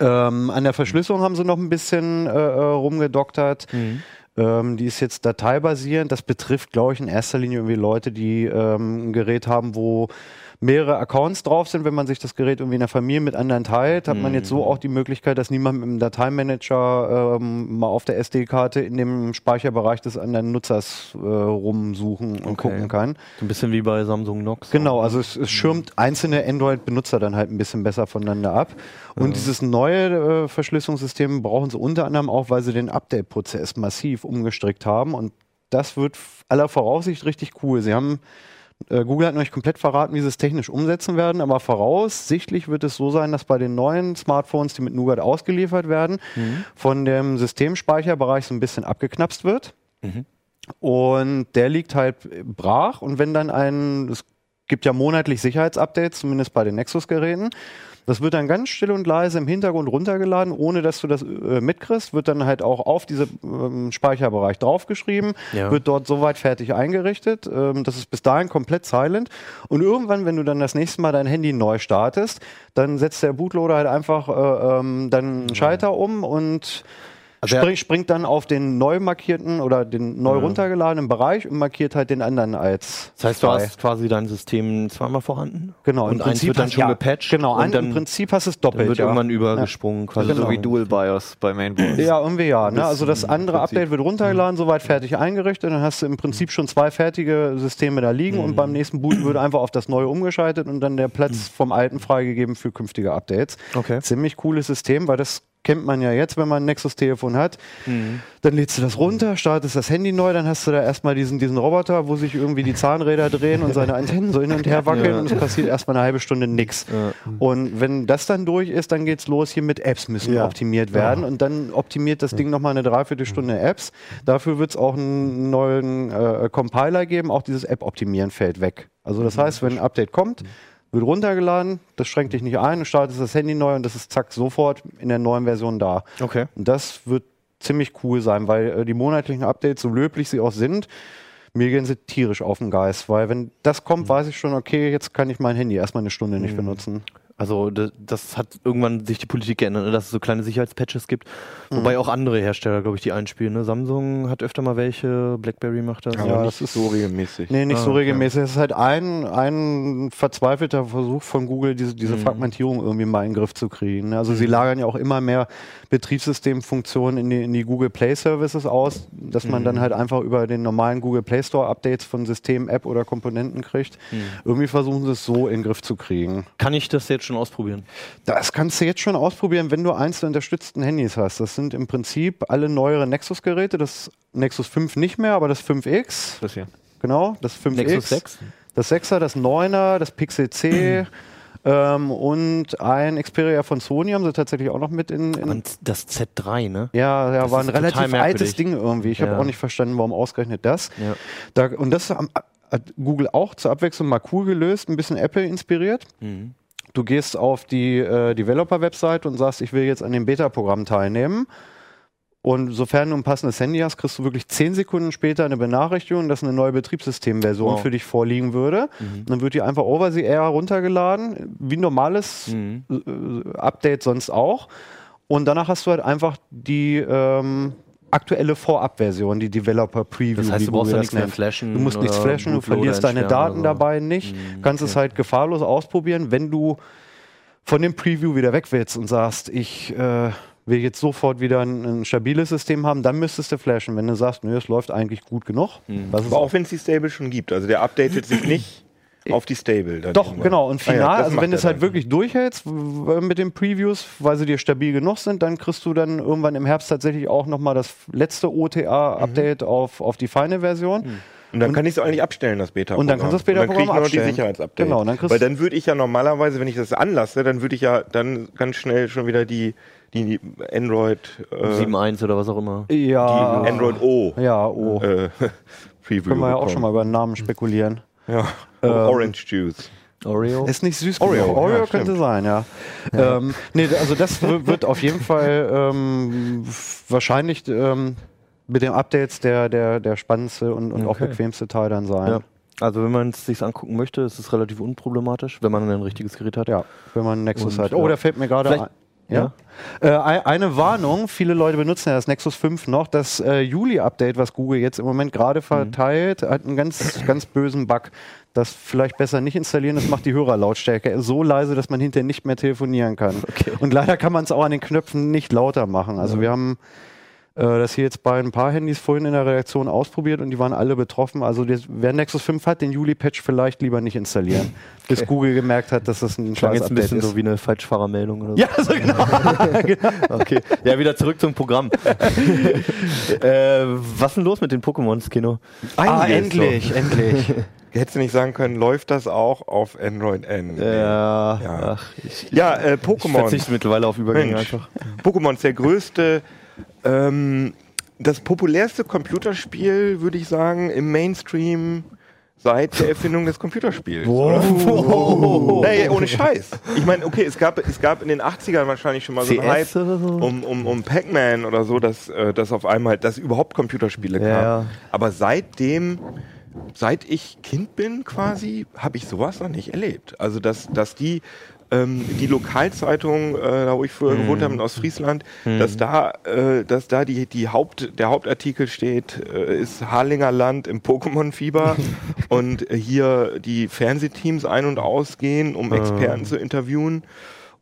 Ähm, an der Verschlüsselung haben sie noch ein bisschen äh, äh, rumgedoktert. Mhm. Ähm, die ist jetzt dateibasierend. Das betrifft, glaube ich, in erster Linie irgendwie Leute, die ähm, ein Gerät haben, wo mehrere Accounts drauf sind. Wenn man sich das Gerät irgendwie in der Familie mit anderen teilt, hat man jetzt so auch die Möglichkeit, dass niemand mit dem Dateimanager ähm, mal auf der SD-Karte in dem Speicherbereich des anderen Nutzers äh, rumsuchen und Okay. gucken kann. So ein bisschen wie bei Samsung Knox. Genau, also es, es schirmt einzelne Android-Benutzer dann halt ein bisschen besser voneinander ab. Und dieses neue äh, Verschlüsselungssystem brauchen sie unter anderem auch, weil sie den Update-Prozess massiv umgestrickt haben. Und das wird aller Voraussicht richtig cool. Sie haben Google hat noch nicht komplett verraten, wie sie es technisch umsetzen werden, aber voraussichtlich wird es so sein, dass bei den neuen Smartphones, die mit Nougat ausgeliefert werden, von dem Systemspeicherbereich so ein bisschen abgeknapst wird. Und der liegt halt brach. Und wenn dann ein, es gibt ja monatlich Sicherheitsupdates, zumindest bei den Nexus-Geräten. Das wird dann ganz still und leise im Hintergrund runtergeladen, ohne dass du das äh, mitkriegst. Wird dann halt auch auf diesen ähm, Speicherbereich draufgeschrieben, Ja. wird dort soweit fertig eingerichtet. Ähm, das ist bis dahin komplett silent. Und irgendwann, wenn du dann das nächste Mal dein Handy neu startest, dann setzt der Bootloader halt einfach äh, ähm, dann einen Schalter um und Also spring, springt dann auf den neu markierten oder den neu runtergeladenen Bereich und markiert halt den anderen als. Das heißt, du frei. hast quasi dein System zweimal vorhanden. Genau, und eins wird dann schon ja, gepatcht. Genau, und dann, im Prinzip hast du es dann doppelt. wird ja. irgendwann übergesprungen. Quasi Also Genau. wie Dual BIOS bei Mainboards. Ja, irgendwie ja. Ne? Also das andere Prinzip. Update wird runtergeladen, soweit fertig eingerichtet. Dann hast du im Prinzip schon zwei fertige Systeme da liegen und beim nächsten Boot wird einfach auf das neue umgeschaltet und dann der Platz vom alten freigegeben für künftige Updates. Okay. Ziemlich cooles System, weil das kennt man ja jetzt, wenn man ein Nexus-Telefon hat. Dann lädst du das runter, startest das Handy neu, dann hast du da erstmal diesen, diesen Roboter, wo sich irgendwie die Zahnräder drehen und seine Antennen so hin und her wackeln Ja. und es passiert erstmal eine halbe Stunde nichts. Und wenn das dann durch ist, dann geht's los hier mit Apps müssen Ja. optimiert werden und dann optimiert das Ding nochmal eine Dreiviertelstunde Apps. Dafür wird es auch einen neuen äh, Compiler geben, auch dieses App-Optimieren fällt weg. Also das heißt, wenn ein Update kommt, wird runtergeladen, das schränkt dich nicht ein, du startest das Handy neu und das ist zack sofort in der neuen Version da. Okay. Und das wird ziemlich cool sein, weil äh, die monatlichen Updates, so löblich sie auch sind, mir gehen sie tierisch auf den Geist, weil wenn das kommt, weiß ich schon, okay, jetzt kann ich mein Handy erstmal eine Stunde nicht benutzen. Also das, das hat irgendwann sich die Politik geändert, ne, dass es so kleine Sicherheitspatches gibt. Wobei auch andere Hersteller, glaube ich, die einspielen. Ne? Samsung hat öfter mal welche, BlackBerry macht das. Aber Ja, nicht das ist- so regelmäßig. Nee, nicht Ah, so regelmäßig. Es ist halt ein, ein verzweifelter Versuch von Google, diese, diese Fragmentierung irgendwie mal in den Griff zu kriegen. ne? Also sie lagern ja auch immer mehr Betriebssystemfunktionen in die, in die Google Play Services aus, dass man dann halt einfach über den normalen Google Play Store Updates von System, App oder Komponenten kriegt. Irgendwie versuchen sie es so in den Griff zu kriegen. Kann ich das jetzt schon ausprobieren? Das kannst du jetzt schon ausprobieren, wenn du eins der unterstützten Handys hast. Das sind im Prinzip alle neuere Nexus-Geräte. Das Nexus 5 nicht mehr, aber das 5X. Das hier. Genau, das 5X. Nexus 6? Das 6er, das 9er, das Pixel C ähm, und ein Xperia von Sony haben sie tatsächlich auch noch mit in. in Und das Z3, ne? ja, ja, Das war ein relativ altes Ding irgendwie. Ich habe Ja. auch nicht verstanden, warum ausgerechnet das. Ja. Da, und das hat Google auch zur Abwechslung mal cool gelöst, ein bisschen Apple inspiriert. Mhm. Du gehst auf die äh, Developer-Website und sagst, ich will jetzt an dem Beta-Programm teilnehmen. Und sofern du ein passendes Handy hast, kriegst du wirklich zehn Sekunden später eine Benachrichtigung, dass eine neue Betriebssystemversion Wow. für dich vorliegen würde. Dann wird die einfach over the air runtergeladen, wie ein normales äh, Update sonst auch. Und danach hast du halt einfach die ähm, aktuelle Vorabversion, die Developer Preview. Das heißt, du brauchst ja nichts mehr flashen Du musst nichts flashen, du verlierst deine Daten dabei nicht, kannst es halt gefahrlos ausprobieren, wenn du von dem Preview wieder weg willst und sagst, ich äh, will jetzt sofort wieder ein, ein stabiles System haben, dann müsstest du flashen. Wenn du sagst, nö, es läuft eigentlich gut genug, was es Aber auch wenn es die Stable schon gibt. Also der updatet sich nicht auf die Stable. Dann Doch, irgendwann. genau. Und Ah ja, final, also wenn du es halt dann. wirklich durchhältst mit den Previews, weil sie dir stabil genug sind, dann kriegst du dann irgendwann im Herbst tatsächlich auch nochmal das letzte OTA-Update Mhm. auf, auf die feine Version. Und dann kann ich es eigentlich abstellen, das beta Und dann kannst du das Beta-Programm Dann krieg ich noch die abstellen. Sicherheitsupdate. Genau, dann kriegst- Weil dann würde ich ja normalerweise, wenn ich das anlasse, dann würde ich ja dann ganz schnell schon wieder die, die Android, äh, 7.1 oder was auch immer. Ja. die Android O Ja, oh. äh, Preview Können wir ja auch schon mal über den Namen spekulieren. Ja. Orange Juice. Oreo. Ist nicht süß Oreo, genug. Oreo ja, könnte stimmt. sein, ja. Ähm, nee, also das wird auf jeden Fall ähm, wahrscheinlich ähm, mit den Updates der, der, der spannendste und, und auch Okay. bequemste Teil dann sein. Ja. Also wenn man es sich angucken möchte, ist es relativ unproblematisch, wenn man ein richtiges Gerät hat. Ja, wenn man einen Nexus Und, hat. Oh, ja. da fällt mir gerade ein. Ja. Äh, ein- eine Warnung, viele Leute benutzen ja das Nexus 5 noch. Das äh, Juli-Update, was Google jetzt im Moment gerade verteilt, hat einen ganz, ganz bösen Bug. Das vielleicht besser nicht installieren, das macht die Hörerlautstärke so leise, dass man hinterher nicht mehr telefonieren kann. Und leider kann man es auch an den Knöpfen nicht lauter machen. Also wir haben äh, das hier jetzt bei ein paar Handys vorhin in der Redaktion ausprobiert und die waren alle betroffen. Also das, wer Nexus 5 hat, den Juli-Patch vielleicht lieber nicht installieren, bis Google gemerkt hat, dass das ein Klang jetzt ein bisschen ist. so wie eine Falschfahrermeldung oder so. ja, so genau. Okay. Ja, wieder zurück zum Programm. äh, was ist denn los mit den Pokémons, Kino? Ah, endlich, endlich. Hättest du nicht sagen können, läuft das auch auf Android N? Ja, Ja. ach, ich, Ja, äh, ich Pokémon. verzichte mittlerweile auf Übergänge Mensch. einfach. Pokémon ist der größte, ähm, das populärste Computerspiel, würde ich sagen, im Mainstream seit der Erfindung des Computerspiels. Wow. Nee, ohne Scheiß. Ich meine, okay, es gab, es gab in den 80ern wahrscheinlich schon mal so einen Hype so? um, um, um Pac-Man oder so, dass, äh, dass auf einmal, dass überhaupt Computerspiele Ja. kamen. Aber seitdem, seit ich Kind bin quasi, habe ich sowas noch nicht erlebt. Also, dass, dass die, ähm, die Lokalzeitung, äh, da wo ich früher gewohnt habe in Ostfriesland, dass da, äh, dass da die, die Haupt, der Hauptartikel steht, äh, ist Harlinger Land im Pokémon-Fieber. Und hier die Fernsehteams ein- und ausgehen, um Experten zu interviewen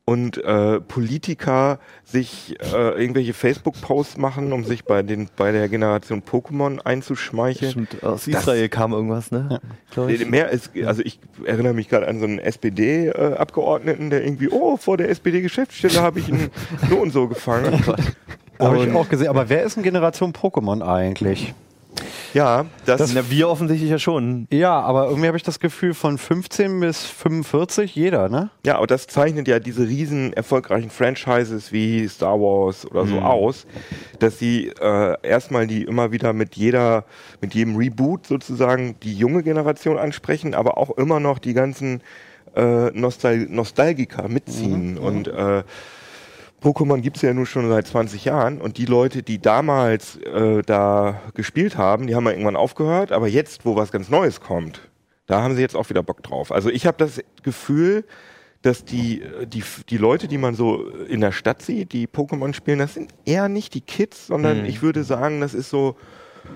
und äh, Politiker sich äh, irgendwelche Facebook-Posts machen, um sich bei den bei der Generation Pokémon einzuschmeicheln. Stimmt, aus Das- Israel kam irgendwas, ne? Glaub ich. Mehr ist, also ich erinnere mich gerade an so einen SPD-Abgeordneten, der irgendwie, oh, vor der SPD-Geschäftsstelle habe ich einen so und so gefangen. Habe ich auch gesehen. Aber wer ist ein Generation Pokémon eigentlich? Ja, das, Na, wir offensichtlich ja schon. Ja, aber irgendwie habe ich das Gefühl, von 15 bis 45 jeder, ne? ja, und das zeichnet ja diese riesen erfolgreichen Franchises wie Star Wars oder so aus, dass sie äh, erstmal die immer wieder mit jeder, mit jedem Reboot sozusagen die junge Generation ansprechen, aber auch immer noch die ganzen äh, Nostal Nostalgiker mitziehen und äh, Pokémon gibt's ja nun schon seit 20 Jahren und die Leute, die damals äh, da gespielt haben, die haben ja irgendwann aufgehört, aber jetzt, wo was ganz Neues kommt, da haben sie jetzt auch wieder Bock drauf. Also ich habe das Gefühl, dass die, äh, die, die Leute, die man so in der Stadt sieht, die Pokémon spielen, das sind eher nicht die Kids, sondern ich würde sagen, das ist so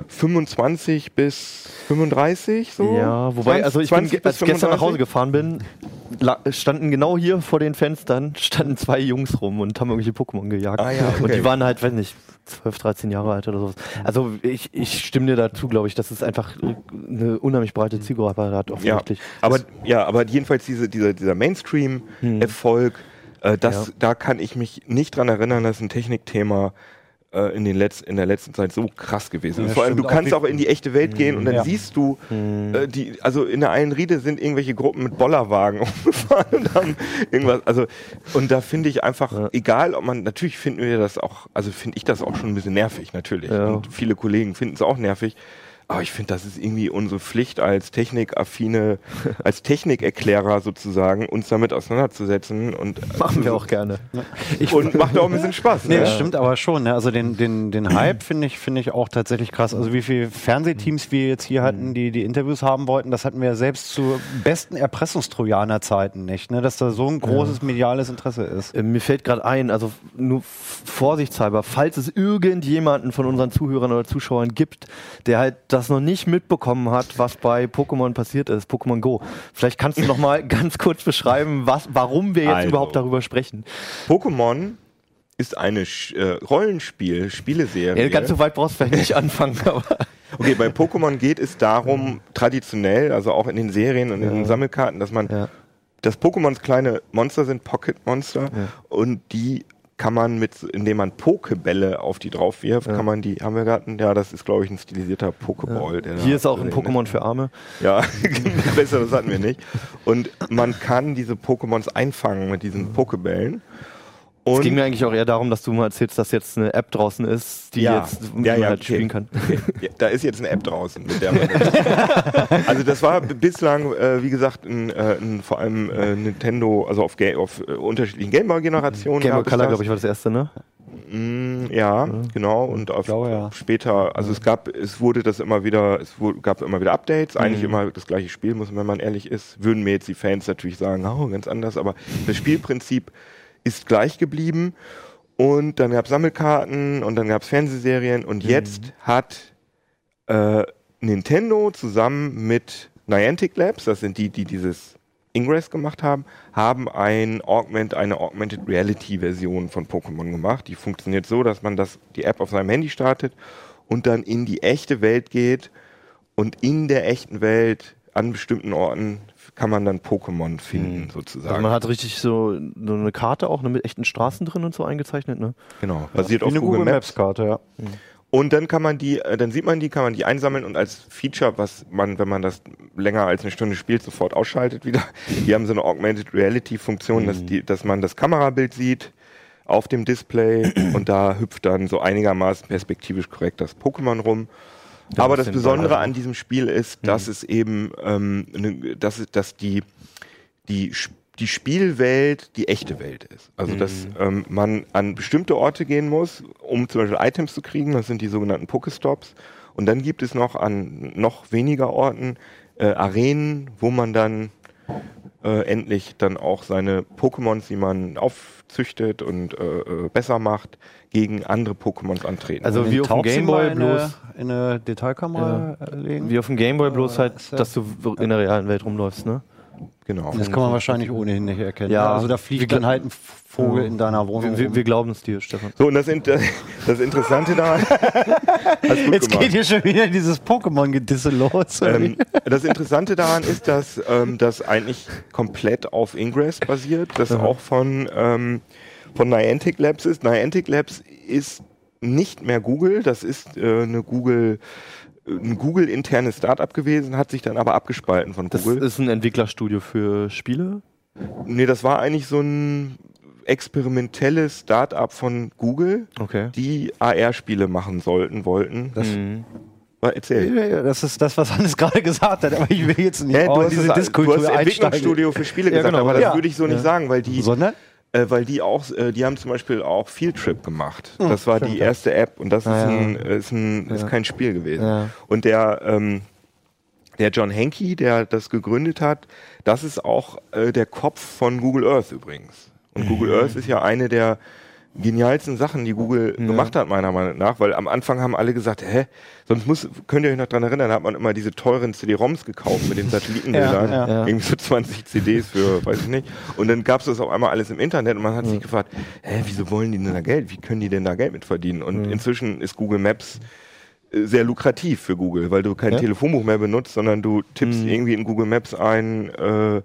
25 bis 35 so. Ja, wobei, 20 also ich bin, 20 ge- als ich gestern nach Hause 35. gefahren bin, standen genau hier vor den Fenstern, standen zwei Jungs rum und haben irgendwelche Pokémon gejagt. Ah ja, Und okay. die waren halt, weiß nicht, 12, 13 Jahre alt oder sowas. Also ich, ich stimme dir dazu, glaube ich, dass es einfach eine unheimlich breite Zielgruppe hat, Ja, offensichtlich. aber, ja, aber jedenfalls diese, dieser, dieser Mainstream-Erfolg, äh, das, Ja. da kann ich mich nicht dran erinnern, dass ein Technikthema äh, in, den Letz-, in der letzten Zeit so krass gewesen ist. Ja, Vor allem, du. Auch kannst auch in die echte Welt gehen und dann Ja. siehst du, äh, die, also in der einen Riede sind irgendwelche Gruppen mit Bollerwagen umgefahren und haben irgendwas, also, und da finde ich einfach, egal ob man, natürlich finden wir das auch, also finde ich das auch schon ein bisschen nervig, natürlich. Ja. Und viele Kollegen finden es auch nervig. Aber ich finde, das ist irgendwie unsere Pflicht als technikaffine, als Technikerklärer sozusagen, uns damit auseinanderzusetzen und Machen wir auch gerne. und macht auch ein bisschen Spaß. Nee, ne? das stimmt aber schon. Ne? Also den, den, den Hype finde ich, finde ich auch tatsächlich krass. Also wie viele Fernsehteams wir jetzt hier hatten, die die Interviews haben wollten, das hatten wir ja selbst zu besten Erpressungstrojaner-Zeiten nicht, ne? dass da so ein großes mediales Interesse ist. Äh, Mir fällt gerade ein, also nur vorsichtshalber, falls es irgendjemanden von unseren Zuhörern oder Zuschauern gibt, der halt das noch nicht mitbekommen hat, was bei Pokémon passiert ist, Pokémon Go. Vielleicht kannst du noch mal ganz kurz beschreiben, was, warum wir jetzt Also. überhaupt darüber sprechen. Pokémon ist eine Sch äh, Rollenspiel, Spieleserie. Ja, ganz so weit brauchst du vielleicht nicht anfangen, aber Okay, bei Pokémon geht es darum, traditionell, also auch in den Serien und in den Sammelkarten, dass man, Ja. dass Pokémons kleine Monster sind, Pocket-Monster, und die kann man mit, indem man Pokebälle auf die drauf wirft, kann man die, haben wir gerade, ja, das ist glaube ich ein stilisierter Pokéball. der hier ist auch ein Pokémon für Arme. Ja, besser, das hatten wir nicht. Und man kann diese Pokémons einfangen mit diesen Pokebällen. Es Und ging mir eigentlich auch eher darum, dass du mal erzählst, dass jetzt eine App draußen ist, die Ja. jetzt Ja, ja, halt okay. spielen kann. Ja, da ist jetzt eine App draußen, mit der man Also das war bislang, äh, wie gesagt, ein, äh, ein, vor allem äh, Nintendo, also auf, Ga auf äh, unterschiedlichen Gameboy-Generationen. Game Boy gab es Color, glaube ich, war das erste, ne? Mm, ja, genau. Und auf glaube, ja. später, also es gab, es wurde das immer wieder, es wurde, gab immer wieder Updates, eigentlich Mhm. immer das gleiche Spiel, muss man, wenn man ehrlich ist. Würden mir jetzt die Fans natürlich sagen, oh, ganz anders, aber das Spielprinzip ist gleich geblieben. Und dann gab es Sammelkarten und dann gab es Fernsehserien und Mhm. jetzt hat äh, Nintendo zusammen mit Niantic Labs, das sind die, die dieses Ingress gemacht haben, haben ein Augment, eine Augmented Reality Version von Pokémon gemacht. Die funktioniert so, dass man das, die App auf seinem Handy startet und dann in die echte Welt geht und in der echten Welt an bestimmten Orten kann man dann Pokémon finden, sozusagen. Also man hat richtig so, so eine Karte auch ne, mit echten Straßen drin und so eingezeichnet, ne? genau, basiert Wie auf eine Google, Google Maps. Maps Karte, ja. Und dann kann man die, äh, dann sieht man die, kann man die einsammeln und als Feature, was man, wenn man das länger als eine Stunde spielt, sofort ausschaltet wieder. Die haben so eine Augmented Reality Funktion, dass die, dass man das Kamerabild sieht auf dem Display und da hüpft dann so einigermaßen perspektivisch korrekt das Pokémon rum. Da Aber das Besondere an diesem Spiel ist, dass es eben, ähm, ne, dass, dass die, die, die Spielwelt die echte Welt ist. Also dass ähm, man an bestimmte Orte gehen muss, um zum Beispiel Items zu kriegen. Das sind die sogenannten Pokestops. Und dann gibt es noch an noch weniger Orten äh, Arenen, wo man dann äh, endlich dann auch seine Pokémons, die man aufzüchtet und äh, äh, besser macht, gegen andere Pokémons antreten. Also wie auf dem Tauchst du Game mal Boy in bloß, in eine Detailkamera äh, legen? wie auf dem Game Boy bloß Ja, halt, ja- dass du in der realen Welt rumläufst, ne? Genau. Das kann man wahrscheinlich ohnehin nicht erkennen. Ja. Also da fliegt dann halt ein Vogel in deiner Wohnung. Wir, wir, wir glauben es dir, Stefan. So, und das, Inter das Interessante daran. Jetzt gemacht. geht hier schon wieder dieses Pokémon-Gedisse los. ähm, das Interessante daran ist, dass ähm, das eigentlich komplett auf Ingress basiert, das auch von, ähm, von Niantic Labs ist. Niantic Labs ist nicht mehr Google, das ist äh, eine Google ein Google-internes Startup gewesen, hat sich dann aber abgespalten von Das Google. ist ein Entwicklerstudio für Spiele. nee, das war eigentlich so ein experimentelles Startup von Google, Okay. die AR-Spiele machen sollten, wollten. Das, Mhm. Erzähl. Ja, ja, Das ist das, was Hannes gerade gesagt hat, aber ich will jetzt nicht auch du, hast diese das, du hast. Entwicklungsstudio für Spiele Ja, gesagt, genau. aber das Ja. würde ich so nicht sagen, weil die, Sondern? Äh, weil die auch, äh, die haben zum Beispiel auch Field Trip gemacht. das war die erste App und das ist, Ah, ja. ein, äh, ist, ein, ist kein Spiel gewesen. Ja. Und der, ähm, der John Hankey, der das gegründet hat, das ist auch äh, der Kopf von Google Earth übrigens. Und Mhm. Google Earth ist ja eine der genialsten Sachen, die Google gemacht hat, meiner Meinung nach, weil am Anfang haben alle gesagt, hä, sonst muss, könnt ihr euch noch dran erinnern, da hat man immer diese teuren CD-ROMs gekauft mit den Satellitenbildern, Ja, ja. irgendwie so 20 CDs für, weiß ich nicht, und dann gab es das auf einmal alles im Internet und man hat sich gefragt, hä, wieso wollen die denn da Geld, wie können die denn da Geld mit verdienen? Und inzwischen ist Google Maps sehr lukrativ für Google, weil du kein Ja. Telefonbuch mehr benutzt, sondern du tippst irgendwie in Google Maps ein, äh,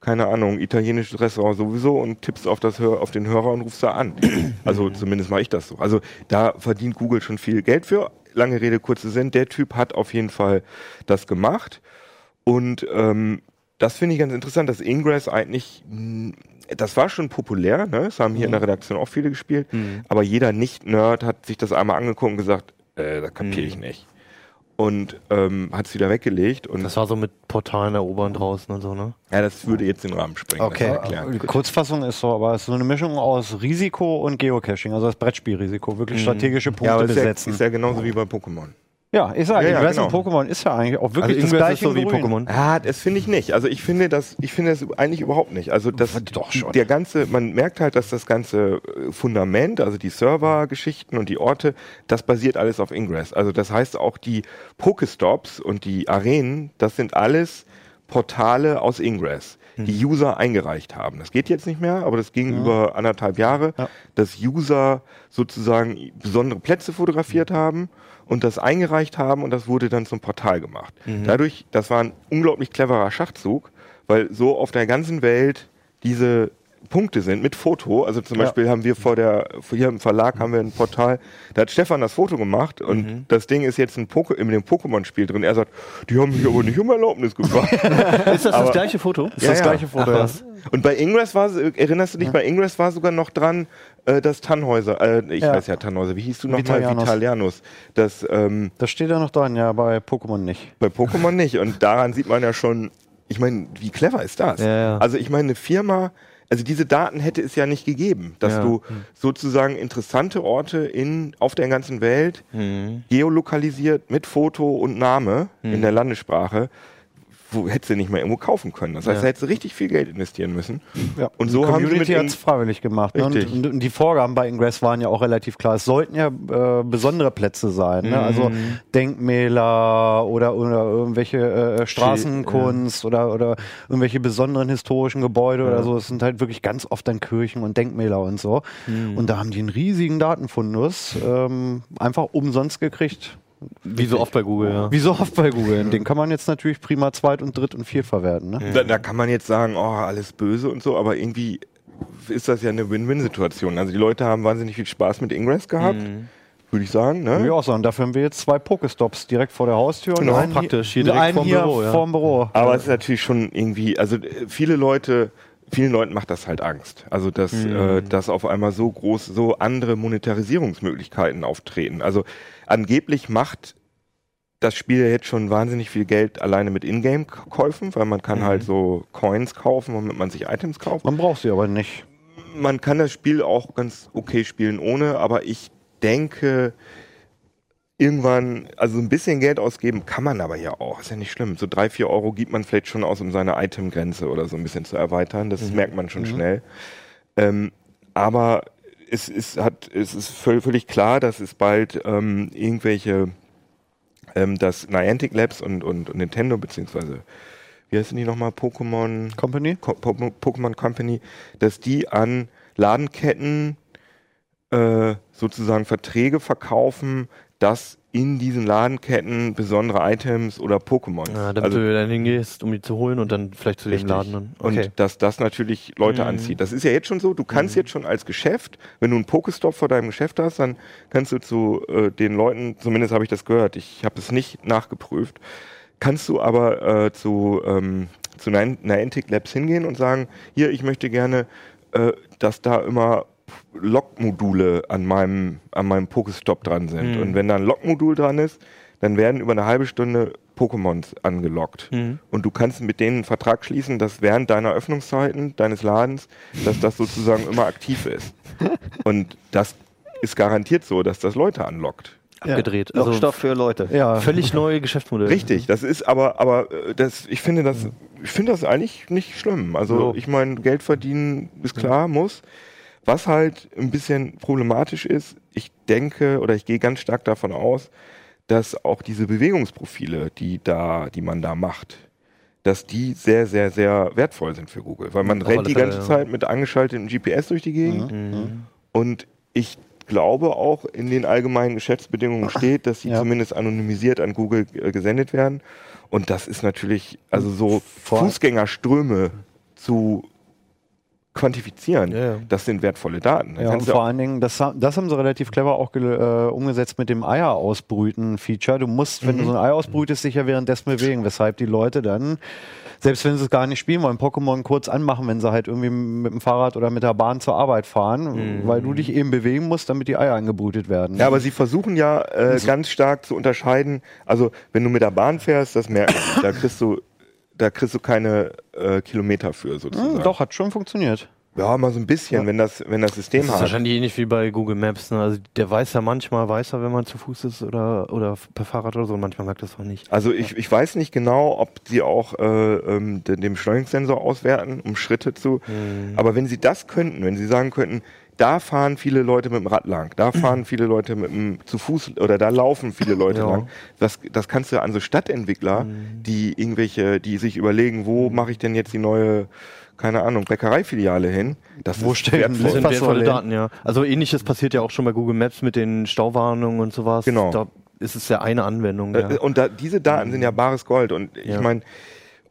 keine Ahnung, italienisches Restaurant sowieso und tippst auf, das Hör, auf den Hörer und rufst da an. Also zumindest mache ich das so. Also da verdient Google schon viel Geld für. Lange Rede, kurze Sinn. Der Typ hat auf jeden Fall das gemacht. Und ähm, das finde ich ganz interessant, dass Ingress eigentlich, mh, das war schon populär, ne? Das haben hier in der Redaktion auch viele gespielt, aber jeder Nicht-Nerd hat sich das einmal angeguckt und gesagt, äh, das kapiere ich nicht. und ähm, hat es wieder weggelegt. Und Das war so mit Portalen erobern draußen und so, ne? ja, das würde jetzt den Rahmen sprengen. Okay, die Kurzfassung ist so, aber es ist so eine Mischung aus Risiko und Geocaching, also das Brettspielrisiko, wirklich strategische Punkte Ja, aber ist ja, besetzen. ist ja genauso wie bei Pokémon. Ja, ich sage, Ja, ja, Ingress und genau. Pokémon ist ja eigentlich auch wirklich Also das gleiche so wie. Pokémon. Ja, das finde ich nicht. Also ich finde das, ich finde das eigentlich überhaupt nicht. Also das, Doch schon. der ganze, man merkt halt, dass das ganze äh, Fundament, also die Servergeschichten und die Orte, das basiert alles auf Ingress. Also das heißt auch die Pokestops und die Arenen, das sind alles Portale aus Ingress, die User eingereicht haben. Das geht jetzt nicht mehr, aber das ging über anderthalb Jahre, Ja. dass User sozusagen besondere Plätze fotografiert haben und das eingereicht haben und das wurde dann zum Portal gemacht. Dadurch, das war ein unglaublich cleverer Schachzug, weil so auf der ganzen Welt diese Punkte sind mit Foto. Also zum Ja. Beispiel haben wir vor der, hier im Verlag haben wir ein Portal, da hat Stefan das Foto gemacht und das Ding ist jetzt ein Poke, in dem Pokémon-Spiel drin. Er sagt, die haben mich aber nicht um Erlaubnis gefragt. Ist das Aber- das gleiche Foto? Ist das gleiche Foto. Ach, ja. Und bei Ingress war, erinnerst du dich, bei Ingress war sogar noch dran, äh, das Tannhäuser, äh, ich Ja. weiß ja Tannhäuser, wie hieß du nochmal? Vitalianus. Vitalianus. Das, ähm, Das steht ja noch dran, ja, bei Pokémon nicht. bei Pokémon nicht. Und daran sieht man ja schon, ich meine, wie clever ist das? Ja, ja. Also ich meine, eine Firma, also diese Daten hätte es ja nicht gegeben, dass Ja. du sozusagen interessante Orte in, auf der ganzen Welt Mhm. geolokalisiert mit Foto und Name in der Landessprache, wo hättest du nicht mehr irgendwo kaufen können. Das heißt, Ja. da hättest du richtig viel Geld investieren müssen. Ja. Und so die haben sie Community hat es freiwillig gemacht. Ne? Und, und, die Vorgaben bei Ingress waren ja auch relativ klar. Es sollten ja äh, besondere Plätze sein. Ne? Also Mhm. Denkmäler oder, oder irgendwelche äh, Straßenkunst oder, oder irgendwelche besonderen historischen Gebäude oder so. Es sind halt wirklich ganz oft dann Kirchen und Denkmäler und so. Mhm. Und da haben die einen riesigen Datenfundus ähm, einfach umsonst gekriegt. Wie so oft bei Google, ja. Wie so oft bei Google. Den kann man jetzt natürlich prima zweit und dritt und viert verwerten. Ne? Da, da kann man jetzt sagen, oh, alles böse und so, aber irgendwie ist das ja eine Win-Win-Situation. Also die Leute haben wahnsinnig viel Spaß mit Ingress gehabt, würde ich sagen. Würde ich Ne? auch sagen. Dafür haben wir jetzt zwei Pokestops direkt vor der Haustür Genau, und einen praktisch. hier, Hier direkt vorm hier Büro, ja. vorm Büro. Aber es ist natürlich schon irgendwie, also äh, viele Leute, vielen Leuten macht das halt Angst. Also dass, äh, dass auf einmal so groß, so andere Monetarisierungsmöglichkeiten auftreten. Also angeblich macht das Spiel jetzt schon wahnsinnig viel Geld alleine mit Ingame-Käufen, weil man kann halt so Coins kaufen, womit man sich Items kauft. Man braucht sie aber nicht. man kann das Spiel auch ganz okay spielen ohne, aber ich denke, irgendwann, also ein bisschen Geld ausgeben kann man aber ja auch. Ist ja nicht schlimm. So drei, vier Euro gibt man vielleicht schon aus, um seine Itemgrenze oder so ein bisschen zu erweitern. Das merkt man schon schnell. Ähm, aber es ist, hat, es ist völ- völlig klar, dass es bald ähm, irgendwelche, ähm, dass Niantic Labs und, und, und Nintendo, beziehungsweise, wie heißen die nochmal, Pokémon? Company? Co- Po- Pokémon Company, dass die an Ladenketten äh, sozusagen Verträge verkaufen, dass in diesen Ladenketten besondere Items oder Pokémon. Ja, damit also, du dann hingehst, um die zu holen und dann vielleicht zu Richtig. dem Laden. Dann. Okay. Und dass das natürlich Leute Mhm. anzieht. Das ist ja jetzt schon so, du kannst jetzt schon als Geschäft, wenn du einen Pokestop vor deinem Geschäft hast, dann kannst du zu äh, den Leuten, zumindest habe ich das gehört, ich habe es nicht nachgeprüft, kannst du aber äh, zu, ähm, zu Nian- Niantic Labs hingehen und sagen, hier, ich möchte gerne, äh, dass da immer Log-Module an meinem, an meinem Pokestop dran sind. Mhm. Und wenn da ein Log-Modul dran ist, dann werden über eine halbe Stunde Pokémons angelockt. Mhm. Und du kannst mit denen einen Vertrag schließen, dass während deiner Öffnungszeiten deines Ladens, dass das sozusagen immer aktiv ist. Und das ist garantiert so, dass das Leute anlockt. Abgedreht. Also Lockstoff für Leute. Ja. völlig neue Geschäftsmodelle. Richtig, das ist aber, aber äh, das, ich finde das, ich finde das eigentlich nicht schlimm. Also Ja. ich meine, Geld verdienen ist klar, muss. Was halt ein bisschen problematisch ist, ich denke oder ich gehe ganz stark davon aus, dass auch diese Bewegungsprofile, die da, die man da macht, dass die sehr, sehr, sehr wertvoll sind für Google. Weil man Auf rennt die Fälle, ganze ja. Zeit mit angeschaltetem GPS durch die Gegend. Mhm. Und ich glaube auch in den allgemeinen Geschäftsbedingungen steht, dass sie Ja. zumindest anonymisiert an Google äh, gesendet werden. Und das ist natürlich, also so Vor- Fußgängerströme zu quantifizieren. Ja. Das sind wertvolle Daten. Da Ja, vor allen Dingen, das, das haben sie relativ clever auch äh, umgesetzt mit dem Eier-Ausbrüten-Feature. Du musst, wenn du so ein Ei ausbrütest, dich ja währenddessen bewegen, weshalb die Leute dann, selbst wenn sie es gar nicht spielen wollen, Pokémon kurz anmachen, wenn sie halt irgendwie mit dem Fahrrad oder mit der Bahn zur Arbeit fahren, weil du dich eben bewegen musst, damit die Eier angebrütet werden. Ja, aber sie versuchen ja äh, ganz stark zu unterscheiden. Also wenn du mit der Bahn fährst, das merken sie. Da kriegst du, da kriegst du keine äh, Kilometer für sozusagen. Hm, doch, hat schon funktioniert. Ja, mal so ein bisschen, wenn das, wenn das System Das ist hat. wahrscheinlich ähnlich wie bei Google Maps. Ne? Also der weiß ja manchmal, weiß er, wenn man zu Fuß ist oder, oder per Fahrrad oder so, und manchmal merkt das auch nicht. Also ich, ich weiß nicht genau, ob sie auch äh, ähm, den, den Beschleunigungssensor auswerten, um Schritte zu. Aber wenn sie das könnten, wenn sie sagen könnten, da fahren viele Leute mit dem Rad lang, da fahren viele Leute mit dem zu Fuß oder da laufen viele Leute Ja. lang. Das, das kannst du an so Stadtentwickler, die irgendwelche, die sich überlegen, wo mache ich denn jetzt die neue, keine Ahnung, Bäckereifiliale hin? Das Wo ist stellen wertvoll. Das sind wertvolle? Daten, ja. Also ähnliches passiert ja auch schon bei Google Maps mit den Stauwarnungen und sowas. Genau. Da ist es ja eine Anwendung. Ja. Äh, Und da, diese Daten sind ja bares Gold. Und ich Ja. meine,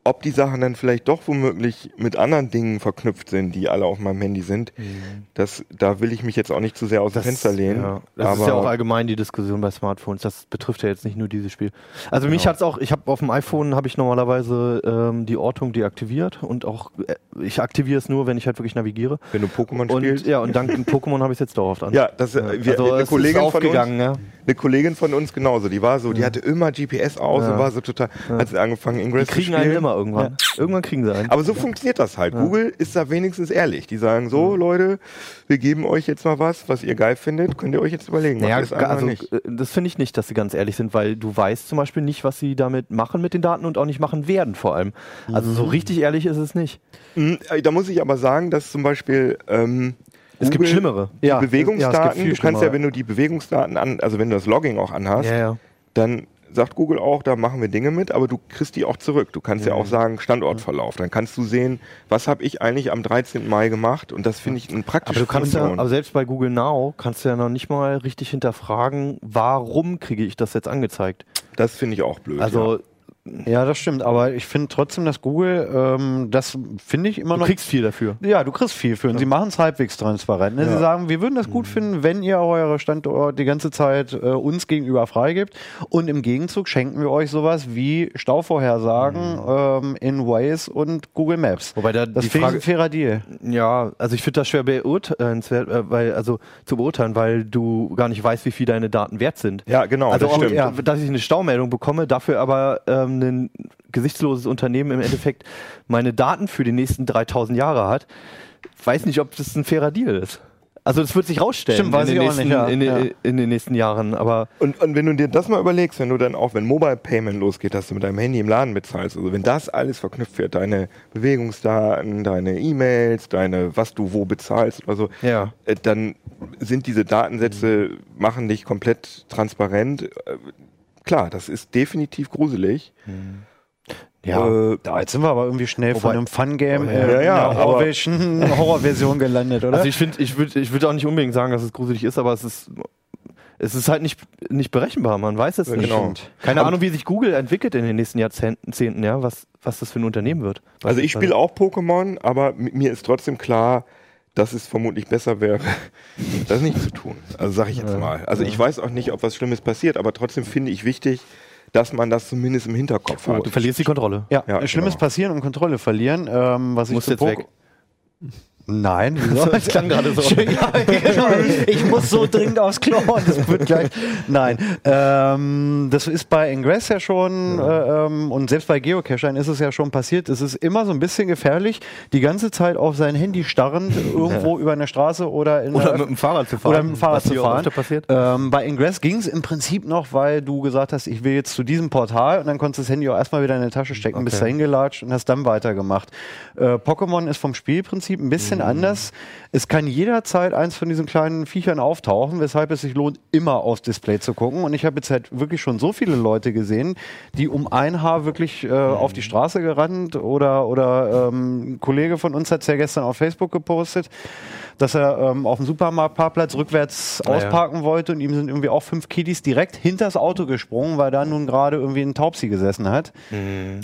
ob die Sachen dann vielleicht doch womöglich mit anderen Dingen verknüpft sind, die alle auf meinem Handy sind, das, da will ich mich jetzt auch nicht zu sehr aus dem Fenster lehnen. Ja. Das aber ist ja auch allgemein die Diskussion bei Smartphones. Das betrifft ja jetzt nicht nur dieses Spiel. Also mich hat's auch, ich habe auf dem iPhone habe ich normalerweise ähm, die Ortung deaktiviert und auch äh, ich aktiviere es nur, wenn ich halt wirklich navigiere. wenn du Pokémon Und spielst. ja, und dank Pokémon habe ich es jetzt dauerhaft an. Ja, das, äh, wir, also eine, es Kollegin ist von uns, aufgegangen, ja. Eine Kollegin von uns genauso, die war so, die hatte immer GPS aus und war so total, hat sie angefangen, Die Ingress zu kriegen einen spielen. immer irgendwann. Irgendwann kriegen sie einen. Aber so funktioniert das halt. Google ist da wenigstens ehrlich. Die sagen so, Leute, wir geben euch jetzt mal was, was ihr geil findet, könnt ihr euch jetzt überlegen. Naja, einfach also, nicht. äh, das finde ich nicht, dass sie ganz ehrlich sind, weil du weißt zum Beispiel nicht, was sie damit machen mit den Daten und auch nicht machen werden vor allem. Also so richtig ehrlich ist es nicht. Mhm, äh, Da muss ich aber sagen, dass zum Beispiel ähm, Es gibt schlimmere. Die Ja, Bewegungsdaten, ja, es gibt viel du kannst ja, wenn du die Bewegungsdaten an, also wenn du das Logging auch anhast, Ja, ja. dann sagt Google auch, da machen wir Dinge mit, aber du kriegst die auch zurück. Du kannst ja, auch sagen Standortverlauf. Dann kannst du sehen, was habe ich eigentlich am 13. Mai gemacht und das finde ich ein Aber praktisches du kannst ja, aber selbst bei Google Now kannst du ja noch nicht mal richtig hinterfragen, warum kriege ich das jetzt angezeigt? das finde ich auch blöd. Also ja. Ja, das stimmt. Aber ich finde trotzdem, dass Google, ähm, das finde ich immer du noch. kriegst viel dafür. Ja, du kriegst viel für und sie machen es halbwegs transparent. Ne? Sie sagen, wir würden das gut finden, wenn ihr eure Standort die ganze Zeit äh, uns gegenüber freigibt und im Gegenzug schenken wir euch sowas wie Stauvorhersagen ähm, in Waze und Google Maps. Wobei da Das die finde ich Frage, ein fairer Deal. ja, also ich finde das schwer beurteilenswert, äh, weil, also zu beurteilen, weil du gar nicht weißt, wie viel deine Daten wert sind. ja, genau, Also, das auch, stimmt. ja, dass ich eine Staumeldung bekomme, dafür aber ähm, ein gesichtsloses Unternehmen im Endeffekt meine Daten für die nächsten 3000 Jahre hat, weiß nicht, ob das ein fairer Deal ist. Also das wird sich rausstellen Stimmt, weiß in, den nächsten, nicht, ja. in, Ja. in den nächsten Jahren. Aber Und, und wenn du dir das mal überlegst, wenn du dann auch, wenn Mobile Payment losgeht, dass du mit deinem Handy im Laden bezahlst, also wenn das alles verknüpft wird, deine Bewegungsdaten, deine E-Mails, deine, was du wo bezahlst oder so, Ja. äh, dann sind diese Datensätze, machen dich komplett transparent. Klar, das ist definitiv gruselig. Ja, Äh, da, jetzt sind wir aber irgendwie schnell von Wobei- einem Fun-Game Ja, äh, ja, in aber- Orwellschen Horrorversion gelandet, oder? also ich finde, ich würde ich würd auch nicht unbedingt sagen, dass es gruselig ist, aber es ist es ist halt nicht, nicht berechenbar, man weiß es Ja, nicht. genau. Keine Aber- Ahnung, wie sich Google entwickelt in den nächsten Jahrzehnten, ja, was, was das für ein Unternehmen wird. Also ich spiele auch Pokémon, aber mi- mir ist trotzdem klar, dass es vermutlich besser wäre, das nicht zu tun. Also sage ich jetzt mal. Also ich weiß auch nicht, ob was Schlimmes passiert, aber trotzdem finde ich wichtig, dass man das zumindest im Hinterkopf hat. Du verlierst die Kontrolle. ja, Ja, Schlimmes genau. passieren und Kontrolle verlieren. Ähm, was ich Musst zu jetzt weg. Nein, wieso? Das klang gerade so. ja, genau. Ich muss so dringend aufs Klo und das wird gleich. Nein, ähm, das ist bei Ingress ja schon äh, ähm, und selbst bei Geocachern ist es ja schon passiert. Es ist immer so ein bisschen gefährlich, die ganze Zeit auf sein Handy starrend irgendwo über eine Straße oder in Oder der- mit dem Fahrrad zu fahren. oder mit dem Fahrrad was zu fahren. passiert. Ähm, bei Ingress ging es im Prinzip noch, weil du gesagt hast, ich will jetzt zu diesem Portal und dann konntest du das Handy auch erstmal wieder in die Tasche stecken, bist Okay. da hingelatscht und hast dann weitergemacht. Äh, Pokémon ist vom Spielprinzip ein bisschen anders. Es kann jederzeit eins von diesen kleinen Viechern auftauchen, weshalb es sich lohnt, immer aufs Display zu gucken. Und ich habe jetzt halt wirklich schon so viele Leute gesehen, die um ein Haar wirklich äh, auf die Straße gerannt oder, oder ähm, ein Kollege von uns hat es ja gestern auf Facebook gepostet dass er ähm, auf dem Supermarktparkplatz rückwärts Ah, ja. ausparken wollte und ihm sind irgendwie auch fünf Kiddies direkt hinters Auto gesprungen, weil da nun gerade irgendwie ein Taubsi gesessen hat.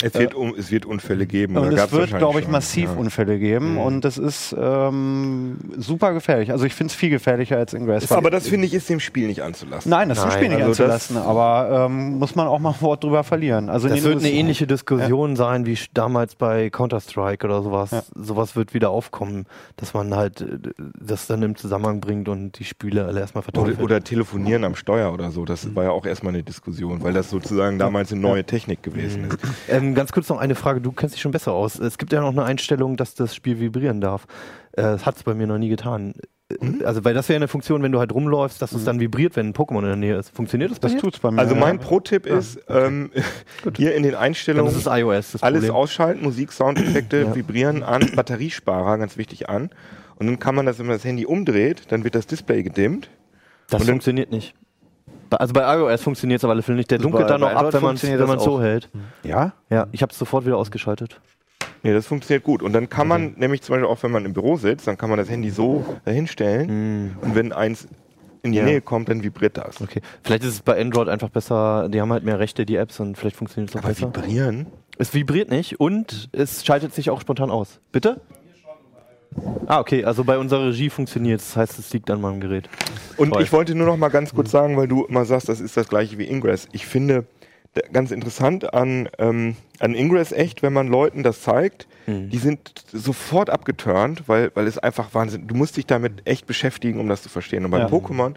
Es wird, um, es wird Unfälle geben. Und oder es wird, glaube ich, schon. massiv Ja. Unfälle geben und das ist ähm, super gefährlich. Also ich finde es viel gefährlicher als Ingress. Aber das finde ich ist dem Spiel nicht anzulassen. Nein, das ist Nein, Spiel nicht also das- anzulassen, aber ähm, muss man auch mal ein Wort drüber verlieren. Also Das wird eine ähnliche Diskussion sein wie damals bei Counter-Strike oder sowas. Sowas wird wieder aufkommen, dass man halt äh, das dann im Zusammenhang bringt und die Spiele alle erstmal verteufelt. Oder, oder telefonieren am Steuer oder so. Das war ja auch erstmal eine Diskussion, weil das sozusagen damals eine neue Technik gewesen ist. Ähm, ganz kurz noch eine Frage, du kennst dich schon besser aus. Es gibt ja noch eine Einstellung, dass das Spiel vibrieren darf. Äh, Das hat es bei mir noch nie getan. Äh, Also, weil das wäre eine Funktion, wenn du halt rumläufst, dass es dann vibriert, wenn ein Pokémon in der Nähe ist. Funktioniert das bei Das dir? tut's bei mir. Also mein ja. Pro-Tipp ist, ähm, hier in den Einstellungen ist es iOS das alles ausschalten, Musik, Soundeffekte, vibrieren an, Batteriesparer, ganz wichtig an. Und dann kann man das, wenn man das Handy umdreht, dann wird das Display gedimmt. Das funktioniert nicht. Bei- Also bei iOS funktioniert es auf alle Fälle nicht. Der Also dunkelt bei- dann noch ab, wenn man es so hält. Ja? Ja, ich habe es sofort wieder ausgeschaltet. Nee, das funktioniert gut. Und dann kann man nämlich zum Beispiel auch, wenn man im Büro sitzt, dann kann man das Handy so dahinstellen. Und wenn eins in die Ja. Nähe kommt, dann vibriert das. Okay. Vielleicht ist es bei Android einfach besser, die haben halt mehr Rechte, die Apps, und vielleicht funktioniert es auch Aber besser. vibrieren? Es vibriert nicht und es schaltet sich auch spontan aus. Bitte? Ah, okay, also bei unserer Regie funktioniert es. Das heißt, es liegt an meinem Gerät. Und Toll. ich wollte nur noch mal ganz kurz sagen, weil du immer sagst, das ist das gleiche wie Ingress. Ich finde ganz interessant an, ähm, an Ingress echt, wenn man Leuten das zeigt, die sind sofort abgeturnt, weil, weil es einfach Wahnsinn, du musst dich damit echt beschäftigen, um das zu verstehen. Und bei Ja. Pokémon,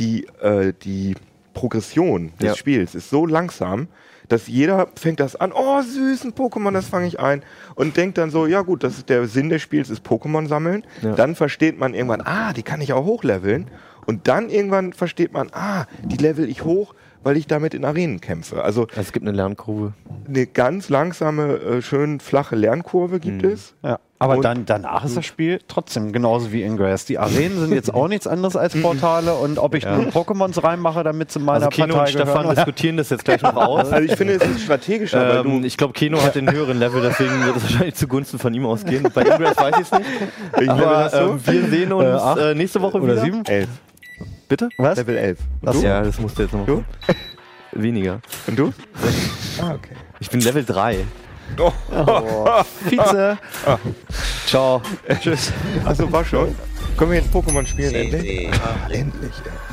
die, äh, die Progression des Ja. Spiels ist so langsam, dass jeder fängt das an, oh süß, ein Pokémon, das fange ich ein und denkt dann so, ja gut, das ist der Sinn des Spiels, ist Pokémon sammeln. Ja. Dann versteht man irgendwann, ah, die kann ich auch hochleveln. Und dann irgendwann versteht man, ah, die level ich hoch, weil ich damit in Arenen kämpfe. Also es gibt eine Lernkurve. eine ganz langsame, äh, schön flache Lernkurve gibt es. Ja. Aber Und- dann, danach ist das Spiel trotzdem genauso wie Ingress. Die Arenen sind jetzt auch nichts anderes als Portale und ob ich nun Pokémons reinmache, damit sie meiner Also Keno Partei und Stefan gehören. diskutieren das jetzt gleich noch aus. Also ich finde, es ist strategischer, weil Ähm, du, ich glaube, Keno hat den höheren Level, deswegen wird es wahrscheinlich zugunsten von ihm ausgehen. Bei Ingress weiß ich es nicht. ich Aber ähm, wir sehen uns Äh, acht äh, nächste Woche Oder wieder. sieben? elf. Bitte? Was? Level 11. Und Ach, du? ja, das musst du jetzt noch Du? Weniger. Und du? Ah, okay. Ich bin Level 3. Oh. Vize. Ciao. Tschüss. Achso, war schon. Können wir jetzt Pokémon spielen endlich? CD Uplink. Endlich. ey.